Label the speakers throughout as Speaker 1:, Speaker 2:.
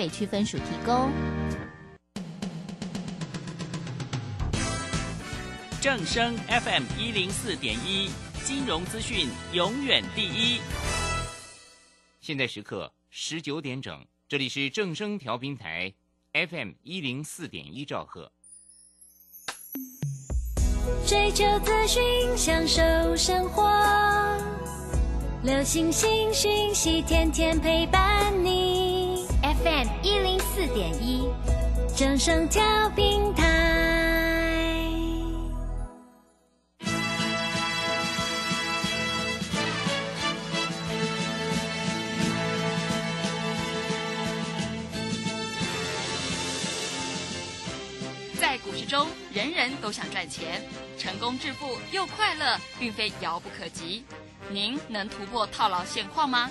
Speaker 1: 北区分署提供。
Speaker 2: 正声 FM 一零四点一，金融资讯永远第一。现在时刻十九点整，这里是正声调频台 FM 一零四点一兆赫。
Speaker 3: 追求资讯，享受生活，流星星讯息，天天陪伴你。四点一，正声调频台。
Speaker 4: 在股市中，人人都想赚钱，成功致富又快乐，并非遥不可及。您能突破套牢现况吗？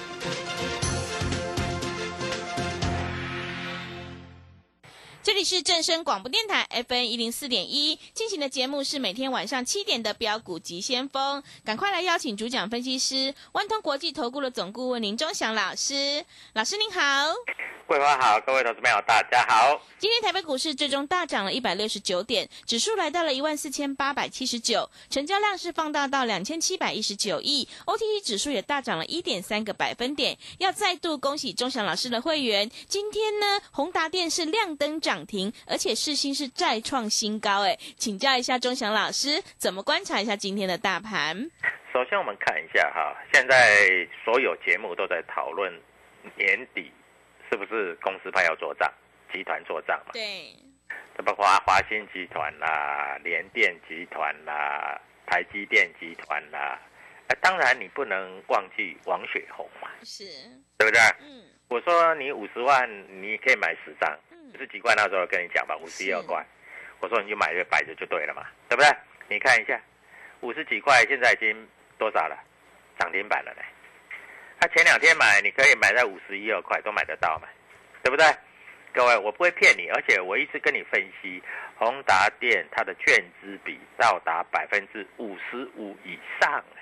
Speaker 5: 这里是正声广播电台 FN 一零四点一进行的节目是每天晚上七点的标股急先锋，赶快来邀请主讲分析师万通国际投顾的总顾问林忠祥老师，老师您好。
Speaker 6: 桂花好，各位投资朋友大家好。
Speaker 5: 今天台北股市最终大涨了一百六十九点，指数来到了一万四千八百七十九，成交量是放大到两千七百一十九亿，OTC 指数也大涨了一点三个百分点。要再度恭喜钟祥老师的会员，今天呢宏达电是亮灯涨停，而且市心是再创新高。哎，请教一下钟祥老师，怎么观察一下今天的大盘？
Speaker 6: 首先我们看一下哈，现在所有节目都在讨论年底是不是公司派要做账，集团做账嘛？
Speaker 5: 对，
Speaker 6: 这包括华兴集团啦、联电集团啦、台积电集团啦。哎，当然你不能忘记王雪红嘛，
Speaker 5: 是，
Speaker 6: 对不对？
Speaker 5: 嗯，
Speaker 6: 我说你五十万你可以买十张，十几块那时候跟你讲吧，五十一二块，我说你就买就摆着就对了嘛，对不对？你看一下，五十几块现在已经多少了？涨停板了呢。他前两天买，你可以买在五十一二块都买得到嘛，对不对？各位，我不会骗你，而且我一直跟你分析，宏达电它的券资比到达百分之五十五以上、哎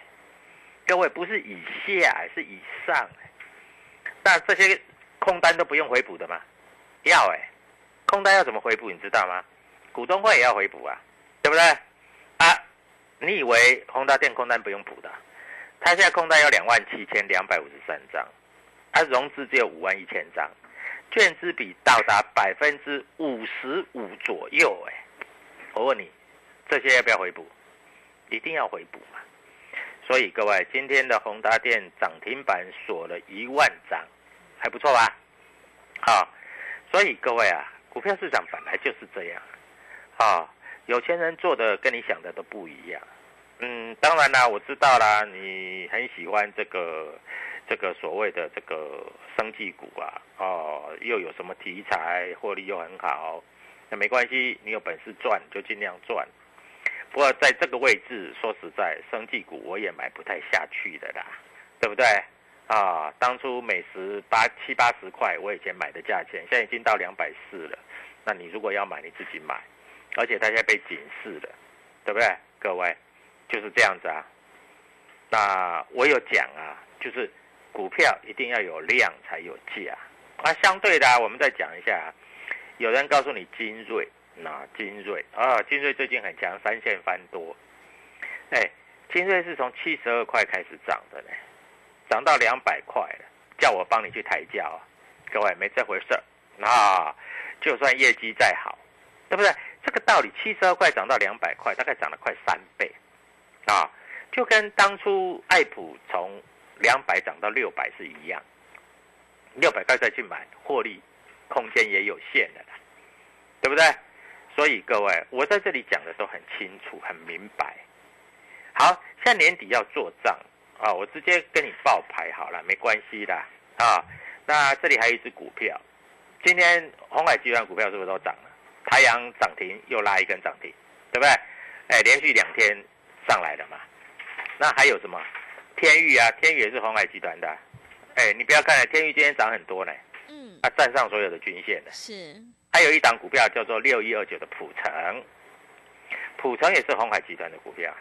Speaker 6: 各位不是以下，是以上、哎那这些空单都不用回补的嘛？要哎、空单要怎么回补？你知道吗？股东会也要回补啊，对不对？啊，你以为宏达电空单不用补的？它现在空单有两万七千两百五十三张，它融资只有五万一千张，券资比到达百分之五十五左右、哎，我问你，这些要不要回补？一定要回补嘛。所以各位，今天的宏达电涨停板锁了一万张，还不错吧？好、所以各位啊，股票市场本来就是这样，啊、有钱人做的跟你想的都不一样。嗯，当然啦，我知道啦，你很喜欢这个这个所谓的这个生技股啊，哦，又有什么题材，获利又很好，那没关系，你有本事赚就尽量赚。不过在这个位置，说实在，生技股我也买不太下去的啦，对不对？啊，当初每十八七八十块，我以前买的价钱，现在已经到两百四了。那你如果要买，你自己买，而且大家被警示了，对不对？各位，就是这样子啊。那我有讲啊，就是股票一定要有量才有价啊。相对的、我们再讲一下啊，有人告诉你精锐，那精锐啊，精锐最近很强，三线翻多。哎，精锐是从七十二块开始涨的呢，涨到两百块，叫我帮你去抬价啊。各位没这回事，那就算业绩再好，对不对？这个道理，七十二块涨到两百块，大概涨了快三倍啊，就跟当初爱普从两百涨到六百是一样，六百块再去买，获利空间也有限的啦，对不对？所以各位，我在这里讲的都很清楚、很明白。好，现在年底要做账啊，我直接跟你报牌好了，没关系的啊。那这里还有一只股票，今天红海集团股票是不是都涨了？太阳涨停又拉一根涨停，对不对？哎，连续两天上来了嘛。那还有什么？天域啊，天域也是红海集团的。哎，你不要看了，天域今天涨很多呢。嗯。啊，站上所有的均线的。
Speaker 5: 是。
Speaker 6: 还有一档股票叫做六一二九的普成，普成也是红海集团的股票。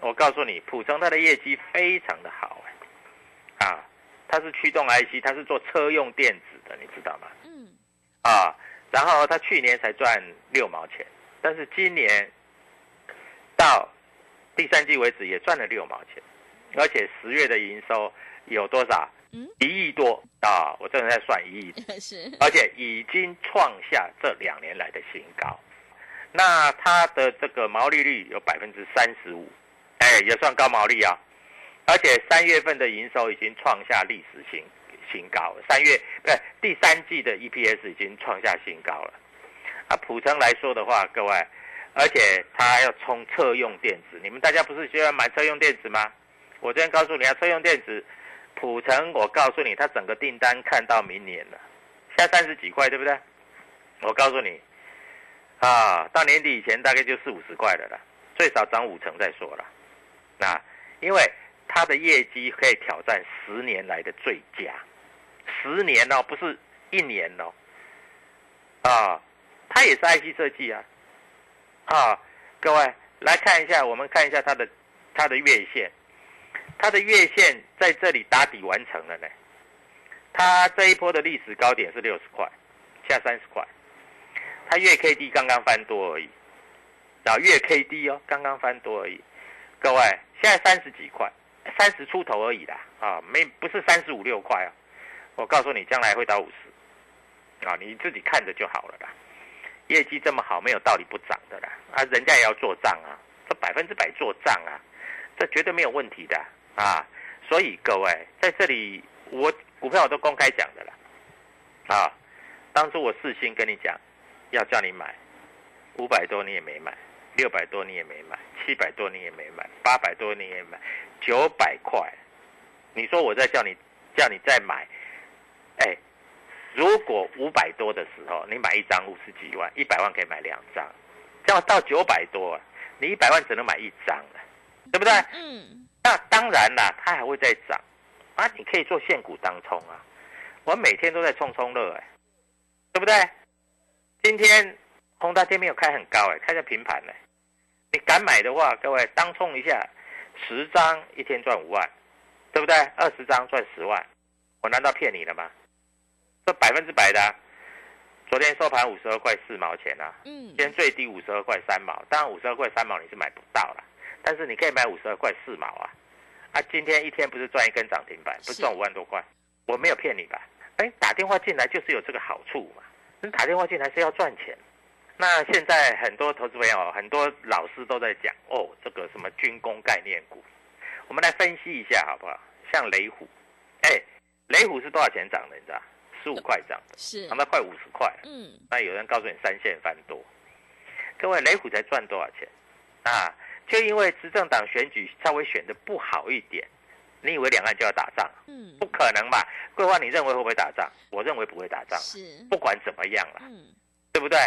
Speaker 6: 我告诉你，普成它的业绩非常的好哎，啊，它是驱动 IC，它是做车用电子的，你知道吗？嗯。啊，然后它去年才赚六毛钱，但是今年到第三季为止也赚了六毛钱，而且十月的营收有多少？一亿多啊！我正在算一亿，
Speaker 5: 是，
Speaker 6: 而且已经创下这两年来的新高。那它的这个毛利率有百分之三十五，哎，也算高毛利啊。而且三月份的营收已经创下历史新新高，三月不是第三季的 EPS 已经创下新高了。啊，普成来说的话，各位，而且它要冲车用电子，你们大家不是喜欢买车用电子吗？我这边告诉你啊，车用电子。普成，我告诉你，他整个订单看到明年了，现在三十几块，对不对？我告诉你，啊，到年底以前大概就四五十块的了，最少涨五成再说了。那因为它的业绩可以挑战十年来的最佳，十年哦，不是一年哦，啊，它也是 IC 设计啊，啊，各位来看一下，我们看一下它的它的月线。它的月线在这里打底完成了呢，它这一波的历史高点是六十块，下三十块，它月 K D 刚刚翻多而已，啊月 K D 哦，刚刚翻多而已，各位现在三十几块，三十出头而已啦，啊没不是三十五六块啊，我告诉你将来会到五十，啊你自己看着就好了啦，业绩这么好没有道理不涨的啦，啊人家也要做账啊，这百分之百做账啊，这绝对没有问题的。啊，所以各位在这里，我股票我都公开讲的了。啊，当初我四星跟你讲，要叫你买，五百多你也没买，六百多你也没买，七百多你也没买，八百多你也买，九百块，你说我在叫你叫你再买，哎，如果五百多的时候你买一张五十几万，一百万可以买两张，这样到九百多，你一百万只能买一张了，对不对？嗯。那当然啦，它还会再涨啊！你可以做现股当冲啊，我每天都在冲冲乐哎，对不对？今天宏达天没有开很高哎，开在平盘呢。你敢买的话，各位当冲一下，十张一天赚五万，对不对？二十张赚十万，我难道骗你了吗？这百分之百的。昨天收盘五十二块四毛钱啊，嗯，今天最低五十二块三毛，当然五十二块三毛你是买不到了。但是你可以买五十二块四毛啊，啊，今天一天不是赚一根涨停板，不是赚五万多块？我没有骗你吧？哎，打电话进来就是有这个好处嘛。你打电话进来是要赚钱。那现在很多投资朋友、很多老师都在讲哦，这个什么军工概念股，我们来分析一下好不好？像雷虎，哎，雷虎是多少钱涨的？你知道？十五块涨的，
Speaker 5: 是
Speaker 6: 涨到快五十块。嗯，那有人告诉你三线翻多，各位雷虎才赚多少钱啊？就因为执政党选举稍微选的不好一点，你以为两岸就要打仗？嗯，不可能吧？桂花，你认为会不会打仗？我认为不会打仗。
Speaker 5: 是，
Speaker 6: 不管怎么样了，嗯，对不对？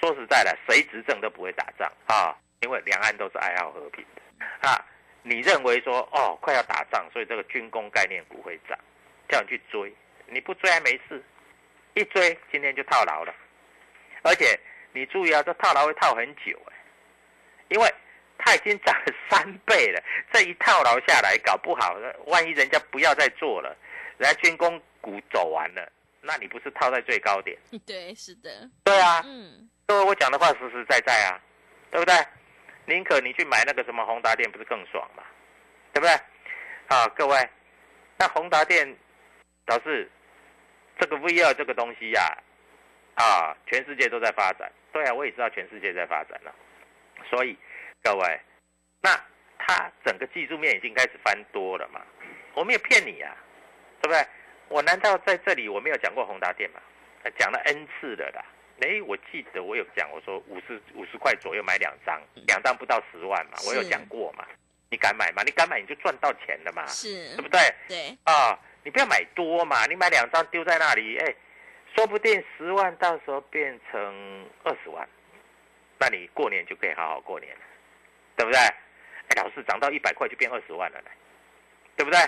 Speaker 6: 说实在的，谁执政都不会打仗啊，因为两岸都是爱好和平的啊。你认为说哦，快要打仗，所以这个军工概念股会涨，叫你去追，你不追还没事，一追今天就套牢了，而且你注意啊，这套牢会套很久哎，因为。它已经涨了三倍了，这一套牢下来，搞不好，万一人家不要再做了，人家军工股走完了，那你不是套在最高点？
Speaker 5: 对，是的。
Speaker 6: 对啊，嗯，各位我讲的话实实在在啊，对不对？宁可你去买那个什么宏达电，不是更爽吗？对不对？啊，各位，那宏达电表示这个 V 二这个东西呀，啊，全世界都在发展。对啊，我也知道全世界在发展了，所以。各位，那它整个技术面已经开始翻多了嘛？我没有骗你啊，对不对？我难道在这里我没有讲过宏达电吗？讲了 N 次了啦。哎，我记得我有讲，我说五十五十块左右买两张，两张不到十万嘛，我有讲过嘛。你敢买吗？你敢买你就赚到钱了嘛，
Speaker 5: 是，
Speaker 6: 对不对？
Speaker 5: 对，
Speaker 6: 啊，你不要买多嘛，你买两张丢在那里，哎，说不定十万到时候变成二十万，那你过年就可以好好过年了，对不对？哎，老是涨到一百块就变二十万了呢，对不对？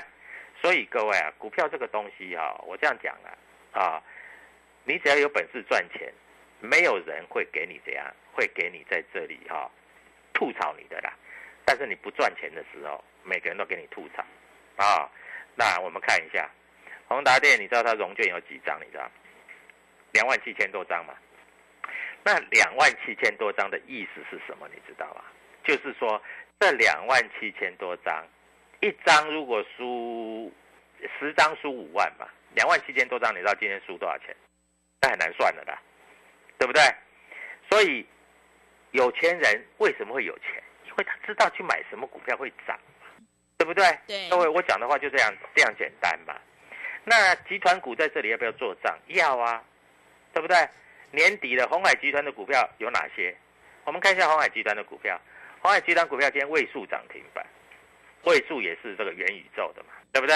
Speaker 6: 所以各位啊，股票这个东西哈，我这样讲啊，啊，你只要有本事赚钱，没有人会给你怎样，会给你在这里哈吐槽你的啦。但是你不赚钱的时候，每个人都给你吐槽啊。那我们看一下宏达电，你知道它融券有几张？你知道两万七千多张嘛？那两万七千多张的意思是什么？你知道吗？就是说这两万七千多张。一张如果输十张输五万嘛，两万七千多张，你知道今天输多少钱？那很难算了的啦，对不对？所以有钱人为什么会有钱？因为他知道去买什么股票会涨，对不对？
Speaker 5: 对。
Speaker 6: 各位，我讲的话就这样这样简单嘛。那集团股在这里要不要做账？要啊，对不对？年底的红海集团的股票有哪些？我们看一下红海集团的股票。红海集团股票今天位数涨停板。位数也是这个元宇宙的嘛，对不对？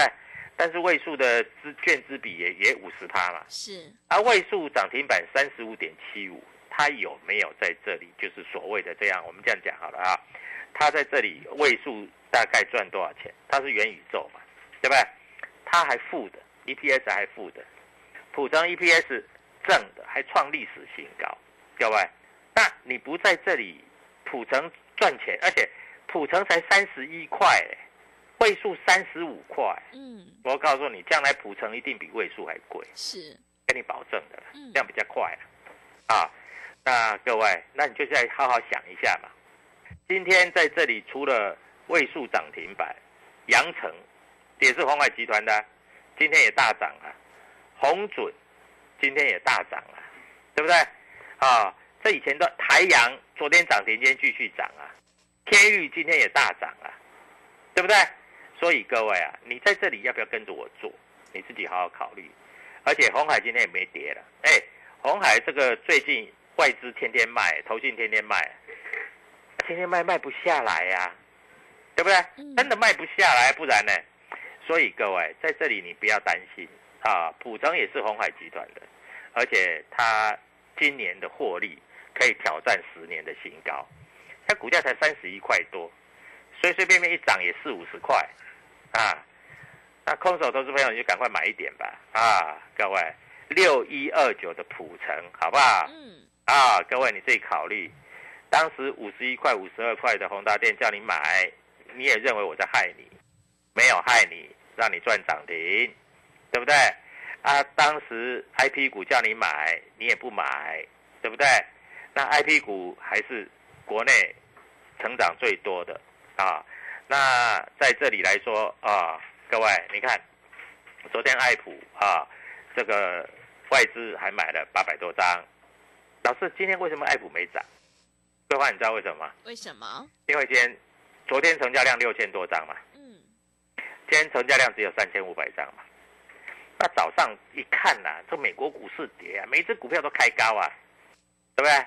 Speaker 6: 但是位数的资券资比也也五十趴嘛，
Speaker 5: 是。
Speaker 6: 而位数涨停板三十五点七五，它有没有在这里？就是所谓的这样，我们这样讲好了啊，它在这里位数大概赚多少钱？它是元宇宙嘛，对不对？它还负的，EPS 还负的，普成 EPS 正的，还创历史新高，各位，那你不在这里，普成赚钱，而且。普成才三十一块，位数三十五块。嗯，我告诉你，将来普成一定比位数还贵，
Speaker 5: 是
Speaker 6: 跟你保证的，这样比较快啊。那各位，那你就再好好想一下嘛。今天在这里除了位数涨停板，阳城也是红海集团的，今天也大涨啊。红准今天也大涨啊，对不对？啊，这以前的台阳昨天涨停，今天继续涨啊。天域今天也大涨啊，对不对？所以各位啊，你在这里要不要跟着我做？你自己好好考虑。而且红海今天也没跌了，哎，红海这个最近外资天天卖，投信天天卖，天天卖卖不下来呀，对不对？真的卖不下来，不然呢？所以各位在这里你不要担心啊，普成也是红海集团的，而且它今年的获利可以挑战十年的新高。它股价才三十一块多，随随便便一涨也四五十块，啊，那空手投资朋友你就赶快买一点吧，啊，各位六一二九的普成好不好？嗯，啊，各位你自己考虑，当时五十一块、五十二块的宏达电叫你买，你也认为我在害你，没有害你，让你赚涨停，对不对？啊，当时 I P 股叫你买，你也不买，对不对？那 I P 股还是国内。成长最多的啊，那在这里来说啊，各位你看，昨天爱普啊，这个外资还买了八百多张。老师，今天为什么爱普没涨？桂花，你知道为什么吗？
Speaker 5: 为什么？
Speaker 6: 因为今天昨天成交量六千多张嘛，嗯，今天成交量只有三千五百张嘛。那早上一看呐，这美国股市跌啊，每只股票都开高啊，对不对？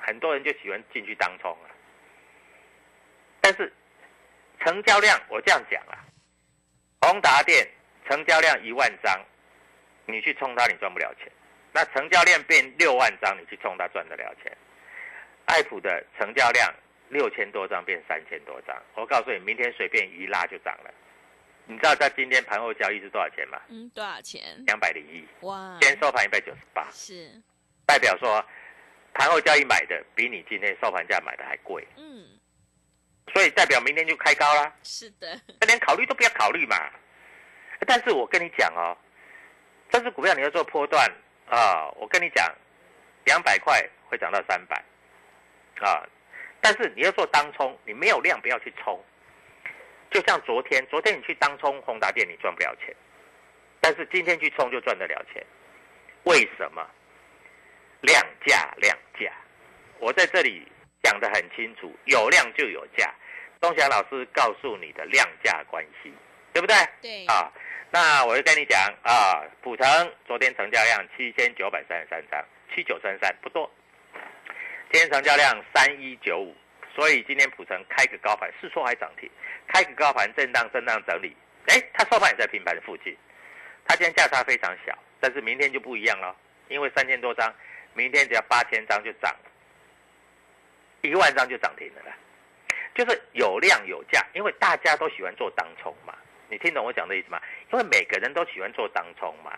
Speaker 6: 很多人就喜欢进去当冲啊。但是成交量，我这样讲啊，宏达电成交量一万张，你去冲它，你赚不了钱。那成交量变六万张，你去冲它赚得了钱。爱普的成交量六千多张变三千多张，我告诉你，明天随便一拉就涨了。你知道在今天盘后交易是多少钱吗？
Speaker 5: 嗯，多少钱？
Speaker 6: 两百零一。
Speaker 5: 哇！
Speaker 6: 今天收盘一百九十八。
Speaker 5: 是。
Speaker 6: 代表说，盘后交易买的比你今天收盘价买的还贵。嗯。所以代表明天就开高啦。
Speaker 5: 是的，
Speaker 6: 连考虑都不要考虑嘛。但是我跟你讲哦，这支股票你要做波段啊，我跟你讲，两百块会涨到三百啊。但是你要做当冲，你没有量不要去冲。就像昨天，昨天你去当冲宏达店，你赚不了钱。但是今天去冲就赚得了钱，为什么？量价量价，我在这里。讲得很清楚，有量就有价。东霞老师告诉你的量价关系，对不对？
Speaker 5: 对。
Speaker 6: 啊，那我就跟你讲啊，普成昨天成交量七千九百三十三张，七九三三不多。今天成交量三一九五，所以今天普成开个高盘，是说还涨停，开个高盘震荡震荡整理，哎，它收盘也在平盘的附近，它今天价差非常小，但是明天就不一样了，因为三千多张，明天只要八千张就涨，一万张就涨停了啦，就是有量有价，因为大家都喜欢做当冲嘛。你听懂我讲的意思吗？因为每个人都喜欢做当冲嘛，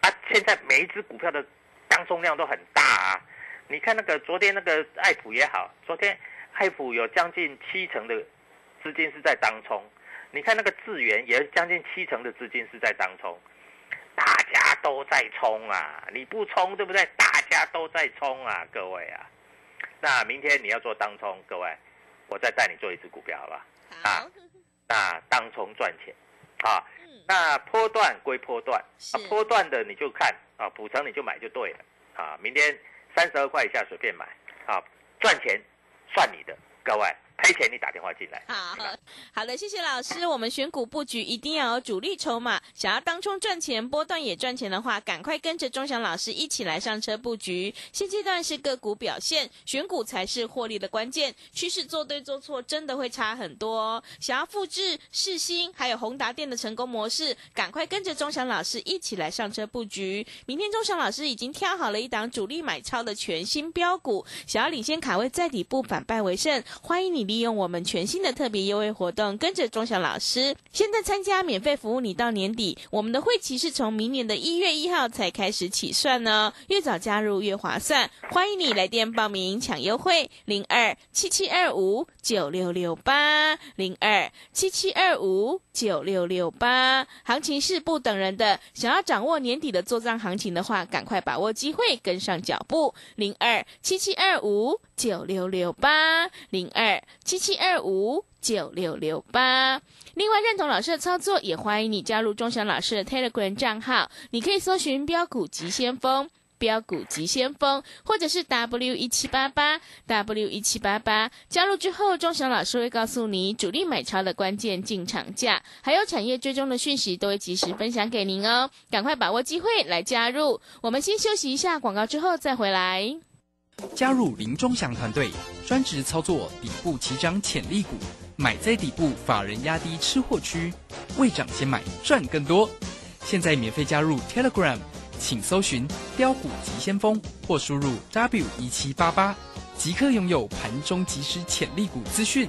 Speaker 6: 啊，现在每一只股票的当冲量都很大啊。你看那个昨天那个爱普也好，昨天爱普有将近七成的资金是在当冲，你看那个智源也将近七成的资金是在当冲，大家都在冲啊，你不冲对不对？大家都在冲啊，各位啊。那明天你要做当冲，各位，我再带你做一只股票，好吧？
Speaker 5: 好，
Speaker 6: 那当冲赚钱，啊，
Speaker 5: 嗯，
Speaker 6: 那波段归波段，
Speaker 5: 是。
Speaker 6: 啊，波段的你就看啊，补成你就买就对了，啊，明天三十二块以下随便买，啊，赚钱算你的，各位赔钱你打电话进来，
Speaker 5: 好好的，谢谢老师。我们选股布局一定要有主力筹码，想要当冲赚钱、波段也赚钱的话，赶快跟着钟祥老师一起来上车布局。现阶段是个股表现，选股才是获利的关键。趋势做对做错真的会差很多哦。想要复制世新还有宏达电的成功模式，赶快跟着钟祥老师一起来上车布局。明天钟祥老师已经挑好了一档主力买超的全新标股，想要领先卡位在底部反败为胜，欢迎你利用我们全新的特别优惠活动，跟着钟祥老师，现在参加免费服务你到年底。我们的会期是从明年的一月一号才开始起算呢，越早加入越划算。欢迎你来电报名抢优惠，零二七七二五九六六八零二七七二五九六六八。行情是不等人的，想要掌握年底的做账行情的话，赶快把握机会，跟上脚步。零二七七二五九六六八零二七七二五九六六八。另外，认同老师的操作，也欢迎你加入钟祥老师的 Telegram 账号，你可以搜寻“标股急先锋”。标股急先锋，或者是 W 一七八八 W 一七八八，加入之后，钟祥老师会告诉你主力买超的关键进场价，还有产业追踪的讯息，都会及时分享给您哦。赶快把握机会来加入。我们先休息一下广告，之后再回来。
Speaker 1: 加入林中祥团队，专职操作底部起涨潜力股，买在底部，法人压低吃货区，未涨先买赚更多。现在免费加入 Telegram，请搜寻“标股急先锋”或输入 W 一七八八，即刻拥有盘中即时潜力股资讯。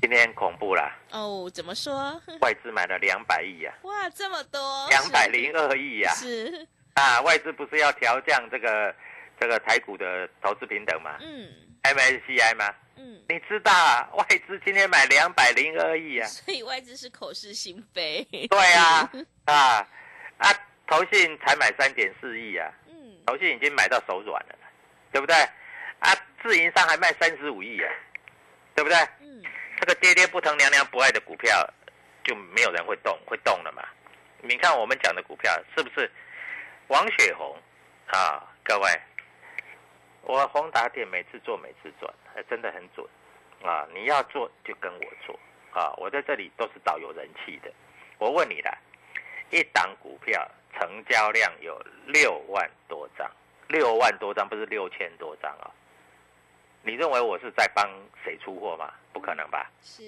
Speaker 6: 今天恐怖啦，
Speaker 5: 哦，怎么说？
Speaker 6: 外资买了两百亿啊，
Speaker 5: 哇，这么多，
Speaker 6: 两百零二亿啊，
Speaker 5: 是，
Speaker 6: 啊，外资不是要调降这个这个台股的投资平等吗
Speaker 5: 嗯
Speaker 6: ？MSCI 吗？
Speaker 5: 嗯，
Speaker 6: 你知道啊，外资今天买两百零二亿啊，
Speaker 5: 所以外资是口是心非。
Speaker 6: 对啊，啊啊，投信才买三点四亿啊，
Speaker 5: 嗯，
Speaker 6: 投信已经买到手软了，对不对？啊，自营商还卖三十五亿啊，对不对？
Speaker 5: 嗯，
Speaker 6: 这个爹爹不疼娘娘不爱的股票，就没有人会动，会动了嘛？你看我们讲的股票是不是王雪红啊？各位，我宏达电每次做每次赚，还真的很准啊！你要做就跟我做啊！我在这里都是导有人气的。我问你啦，一档股票成交量有六万多张，六万多张不是六千多张啊？你认为我是在帮谁出货吗？不可能吧，
Speaker 5: 是，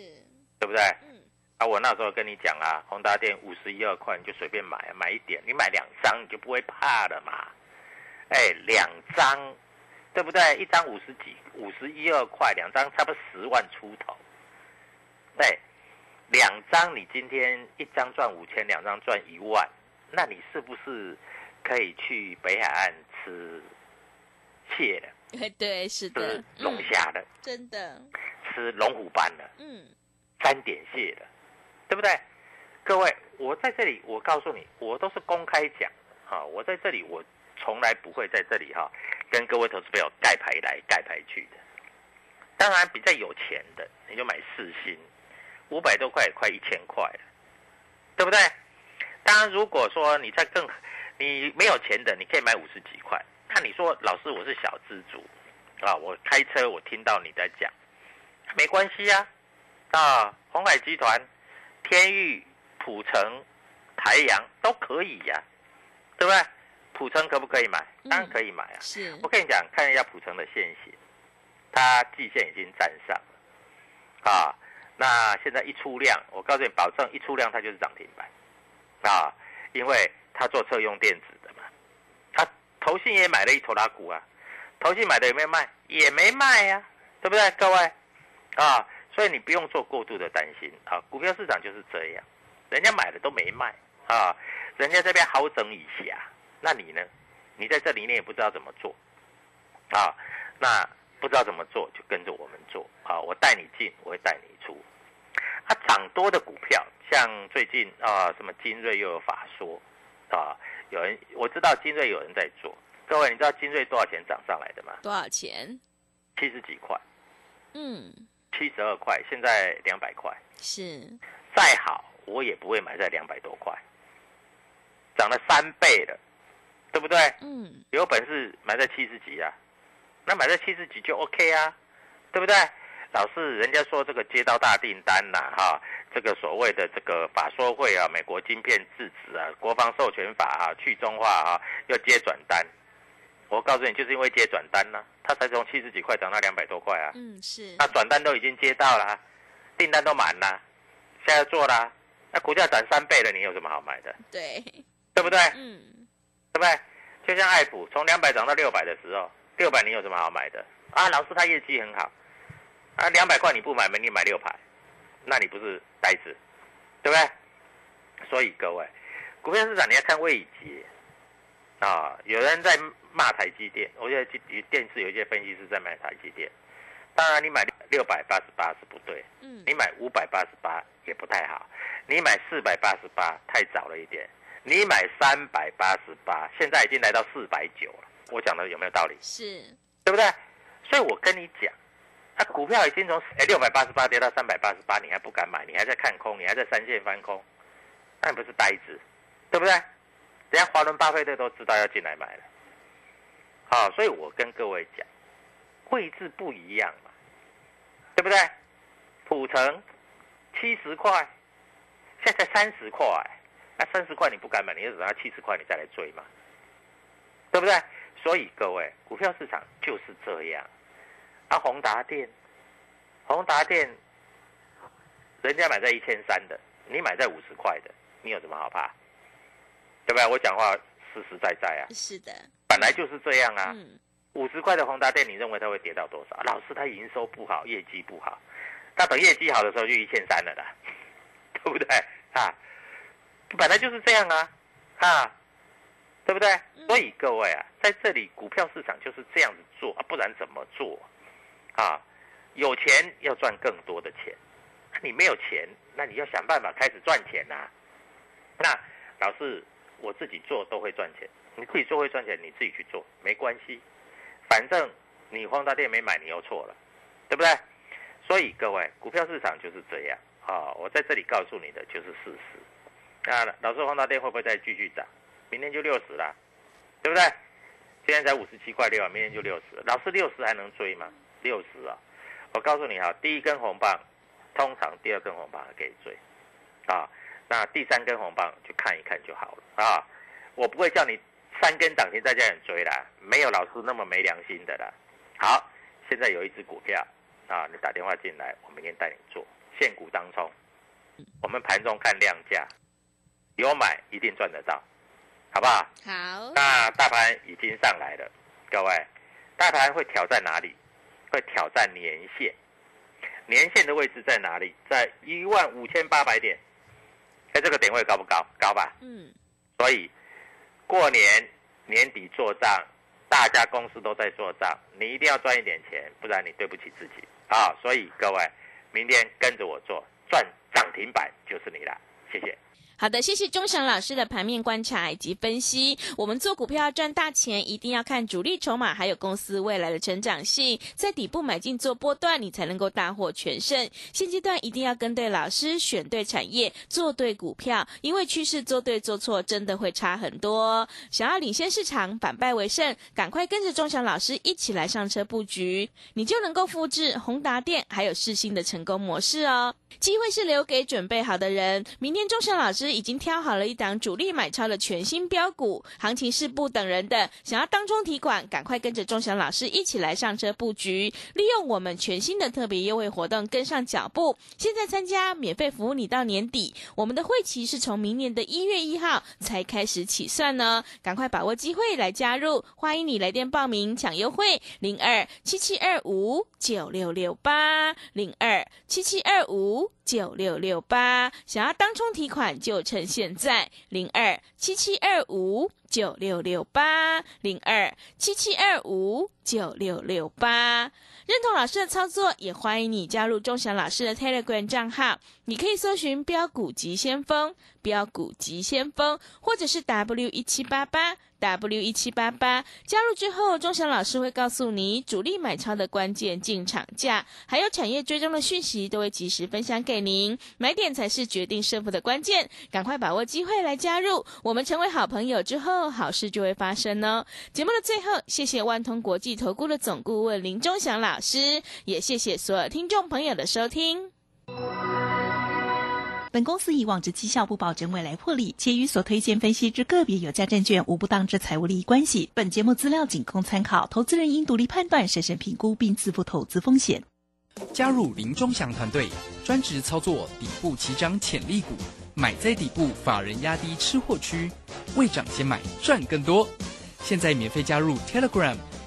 Speaker 6: 对不对？
Speaker 5: 嗯，
Speaker 6: 啊，我那时候跟你讲啊，宏达店五十一二块你就随便买，买一点，你买两张你就不会怕了嘛。哎，两张，对不对？一张五十几，五十一二块，两张差不多十万出头。对，两张你今天一张赚五千，两张赚一万，那你是不是可以去北海岸吃蟹了，
Speaker 5: 对 对，是的，
Speaker 6: 龙
Speaker 5: 嗯，
Speaker 6: 虾的，
Speaker 5: 真的，
Speaker 6: 吃龙虎斑的？
Speaker 5: 嗯，
Speaker 6: 三点蟹的，对不对？各位，我在这里，我告诉你，我都是公开讲，啊，我在这里，我从来不会在这里哈，跟各位投资朋友盖牌来盖牌去的。当然，比较有钱的，你就买四星，五百多块，快一千块了，对不对？当然，如果说你在更，你没有钱的，你可以买五十几块。那你说，老师，我是小资主，啊，我开车，我听到你在讲，没关系呀，啊，红海集团、天域、普城、台阳都可以呀，对不对？普城可不可以买？当然可以买啊。
Speaker 5: 是
Speaker 6: 我跟你讲，看一下普城的现形，它季线已经站上了，啊，那现在一出量，我告诉你，保证一出量它就是涨停板，啊，因为它做车用电子投信也买了一头拉股啊，投信买的有没有卖？也没卖呀、对不对，各位？啊，所以你不用做过度的担心啊，股票市场就是这样，人家买的都没卖啊，人家这边好整以暇，那你呢？你在这里你也不知道怎么做，啊，那不知道怎么做就跟着我们做啊，我带你进，我会带你出。啊，涨多的股票，像最近啊，什么精锐又有法说，啊，有人我知道精锐有人在做，各位你知道精锐多少钱涨上来的吗？
Speaker 5: 多少钱？
Speaker 6: 七十几块，
Speaker 5: 嗯，
Speaker 6: 七十二块，现在两百块，
Speaker 5: 是
Speaker 6: 再好我也不会买在两百多块，涨了三倍了，对不对？
Speaker 5: 嗯
Speaker 6: 有本事买在七十几啊，那买在七十几就 OK 啊，对不对？老是人家说这个接到大订单呐、哈，这个所谓的这个法说会啊，美国晶片制止啊，国防授权法啊，去中化啊，要接转单。我告诉你，就是因为接转单呢、它才从七十几块涨到两百多块啊。
Speaker 5: 嗯是
Speaker 6: 那转单都已经接到了啊，订单都满了，现在做啦。那股价涨三倍了，你有什么好买的？
Speaker 5: 对，
Speaker 6: 对不对？
Speaker 5: 嗯
Speaker 6: 对不对？就像爱普从两百涨到六百的时候，六百你有什么好买的？啊，老师他业绩很好，啊，两百块你不买，你买六百，那你不是呆子，对不对？所以各位，股票市场你要看位阶啊。有人在骂台积电，我觉得电视有一些分析师在卖台积电。当然，你买六百八十八是不对，
Speaker 5: 嗯
Speaker 6: 你买五百八十八也不太好，你买四百八十八太早了一点，你买三百八十八，现在已经来到四百九了。我讲的有没有道理？
Speaker 5: 是
Speaker 6: 对不对？所以我跟你讲，啊，股票已经从哎六百八十八跌到三百八十八，你还不敢买，你还在看空，你还在三线翻空，那你不是呆子，对不对？人家华伦巴菲特都知道要进来买了，好，所以我跟各位讲，位置不一样嘛，对不对？普成七十块，现在三十块，那三十块你不敢买，你就等到七十块你再来追嘛，对不对？所以各位，股票市场就是这样。啊，宏达电，宏达电，人家买在一千三的，你买在五十块的，你有什么好怕？对不对？我讲话实实在在啊，
Speaker 5: 是的，
Speaker 6: 本来就是这样啊。
Speaker 5: 嗯
Speaker 6: 五十块的宏达电，你认为它会跌到多少？老师，它营收不好，业绩不好，那等业绩好的时候就一千三了啦，对不对啊？本来就是这样啊，啊，对不对？所以各位啊，在这里股票市场就是这样子做啊，不然怎么做啊？有钱要赚更多的钱，你没有钱，那你要想办法开始赚钱呐、那老师，我自己做都会赚钱，你自己做会赚钱，你自己去做没关系。反正你宏达电没买，你又错了，对不对？所以各位，股票市场就是这样啊、我在这里告诉你的就是事实。那老师，宏达电会不会再继续涨？明天就六十啦，对不对？今天才五十七块六啊，明天就六十。老师，六十还能追吗？六十啊！我告诉你哈，第一根红棒，通常第二根红棒还可以追啊。那第三根红棒就看一看就好了啊。我不会叫你三根涨停再叫你追啦，没有老师那么没良心的啦。好，现在有一只股票啊，你打电话进来，我明天带你做现股当冲。我们盘中看量价，有买一定赚得到，好不好？
Speaker 5: 好，
Speaker 6: 那大盘已经上来了，各位，大盘会挑战哪里？会挑战年线，年线的位置在哪里？在一万五千八百点。哎，这个点位高不高？高吧。
Speaker 5: 嗯
Speaker 6: 所以过年年底做账，大家公司都在做账，你一定要赚一点钱，不然你对不起自己啊！所以各位，明天跟着我做，赚涨停板就是你了，谢谢。
Speaker 5: 好的，谢谢钟祥老师的盘面观察以及分析。我们做股票赚大钱，一定要看主力筹码，还有公司未来的成长性，在底部买进做波段，你才能够大获全胜。现阶段一定要跟对老师，选对产业，做对股票，因为趋势做对做错真的会差很多。想要领先市场，反败为胜，赶快跟着钟祥老师一起来上车布局，你就能够复制宏达电还有世新的成功模式哦。机会是留给准备好的人。明天钟祥老师已经挑好了一档主力买超的全新标股，行情是不等人的。想要当中提款，赶快跟着钟祥老师一起来上车布局，利用我们全新的特别优惠活动跟上脚步。现在参加免费服务你到年底，我们的会期是从明年的一月一号才开始起算呢。赶快把握机会来加入，欢迎你来电报名抢优惠，零二七七二五九六六八零二七七二五。九六六八，想要当冲提款就趁现在，零二七七二五九六六八，零二七七二五九六六八。认同老师的操作，也欢迎你加入钟祥老师的 Telegram 账号，你可以搜寻标股急先锋、标股急先锋，或者是 W 一七八八。W 一七八八加入之后，钟祥老师会告诉你主力买超的关键进场价，还有产业追踪的讯息，都会及时分享给您。买点才是决定胜负的关键，赶快把握机会来加入。我们成为好朋友之后，好事就会发生哦。节目的最后，谢谢万通国际投顾的总顾问林忠祥老师，也谢谢所有听众朋友的收听。
Speaker 7: 本公司以往之绩效不保证未来获利，且与所推荐分析之个别有价证券无不当之财务利益关系。本节目资料仅供参考，投资人应独立判断、审慎评估并自负投资风险。
Speaker 1: 加入林忠祥团队，专职操作底部起涨潜力股，买在底部，法人压低吃货区，未涨先买赚更多。现在免费加入 Telegram，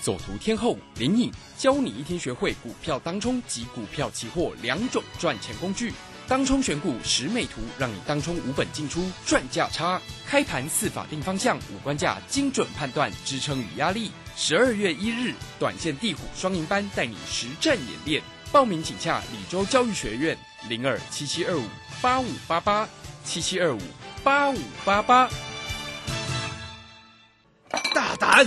Speaker 1: 走图天后林颖，教你一天学会股票当冲及股票期货两种赚钱工具。当冲选股十美图，让你当冲无本进出赚价差。开盘四法定方向，五关价精准判断支撑与压力。十二月一日，短线地虎双赢班带你实战演练。报名请洽李州教育学院零二七七二五八五八八七七二五八五八八。
Speaker 8: 大胆！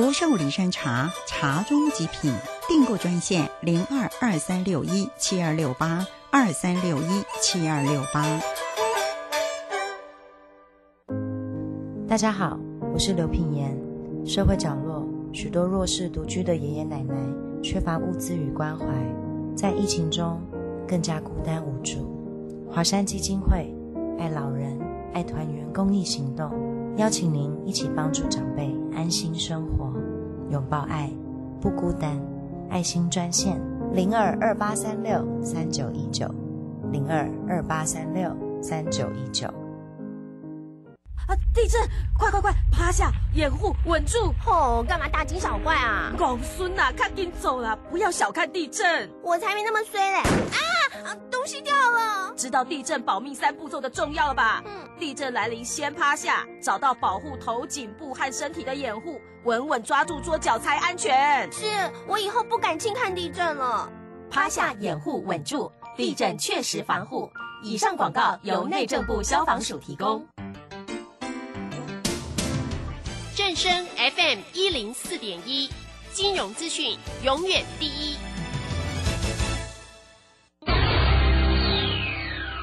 Speaker 9: 福寿梨山茶，茶中极品。订购专线零二二三六一七二六八二三六一七二六八。
Speaker 10: 大家好，我是刘品言。社会角落许多弱势独居的爷爷奶奶，缺乏物资与关怀，在疫情中更加孤单无助。华山基金会爱老人爱团圆公益行动，邀请您一起帮助长辈安心生活，拥抱爱，不孤单。爱心专线零二二八三六三九一九零二二八三六三九一九。
Speaker 11: 啊！地震！快快快，趴下，掩护，稳住！
Speaker 12: 吼，干嘛大惊小怪啊？
Speaker 11: 公孙呐，赶紧走了，不要小看地震。
Speaker 12: 我才没那么衰嘞！啊！东西掉了。
Speaker 11: 知道地震保命三步骤的重要了吧？嗯。地震来临，先趴下，找到保护头颈部和身体的掩护，稳稳抓住桌脚才安全。
Speaker 12: 是我以后不敢轻看地震了。
Speaker 13: 趴下，掩护，稳住，地震确实防护。以上广告由内政部消防署提供。
Speaker 14: 正声 FM 一零四点一，金融资讯永远第一。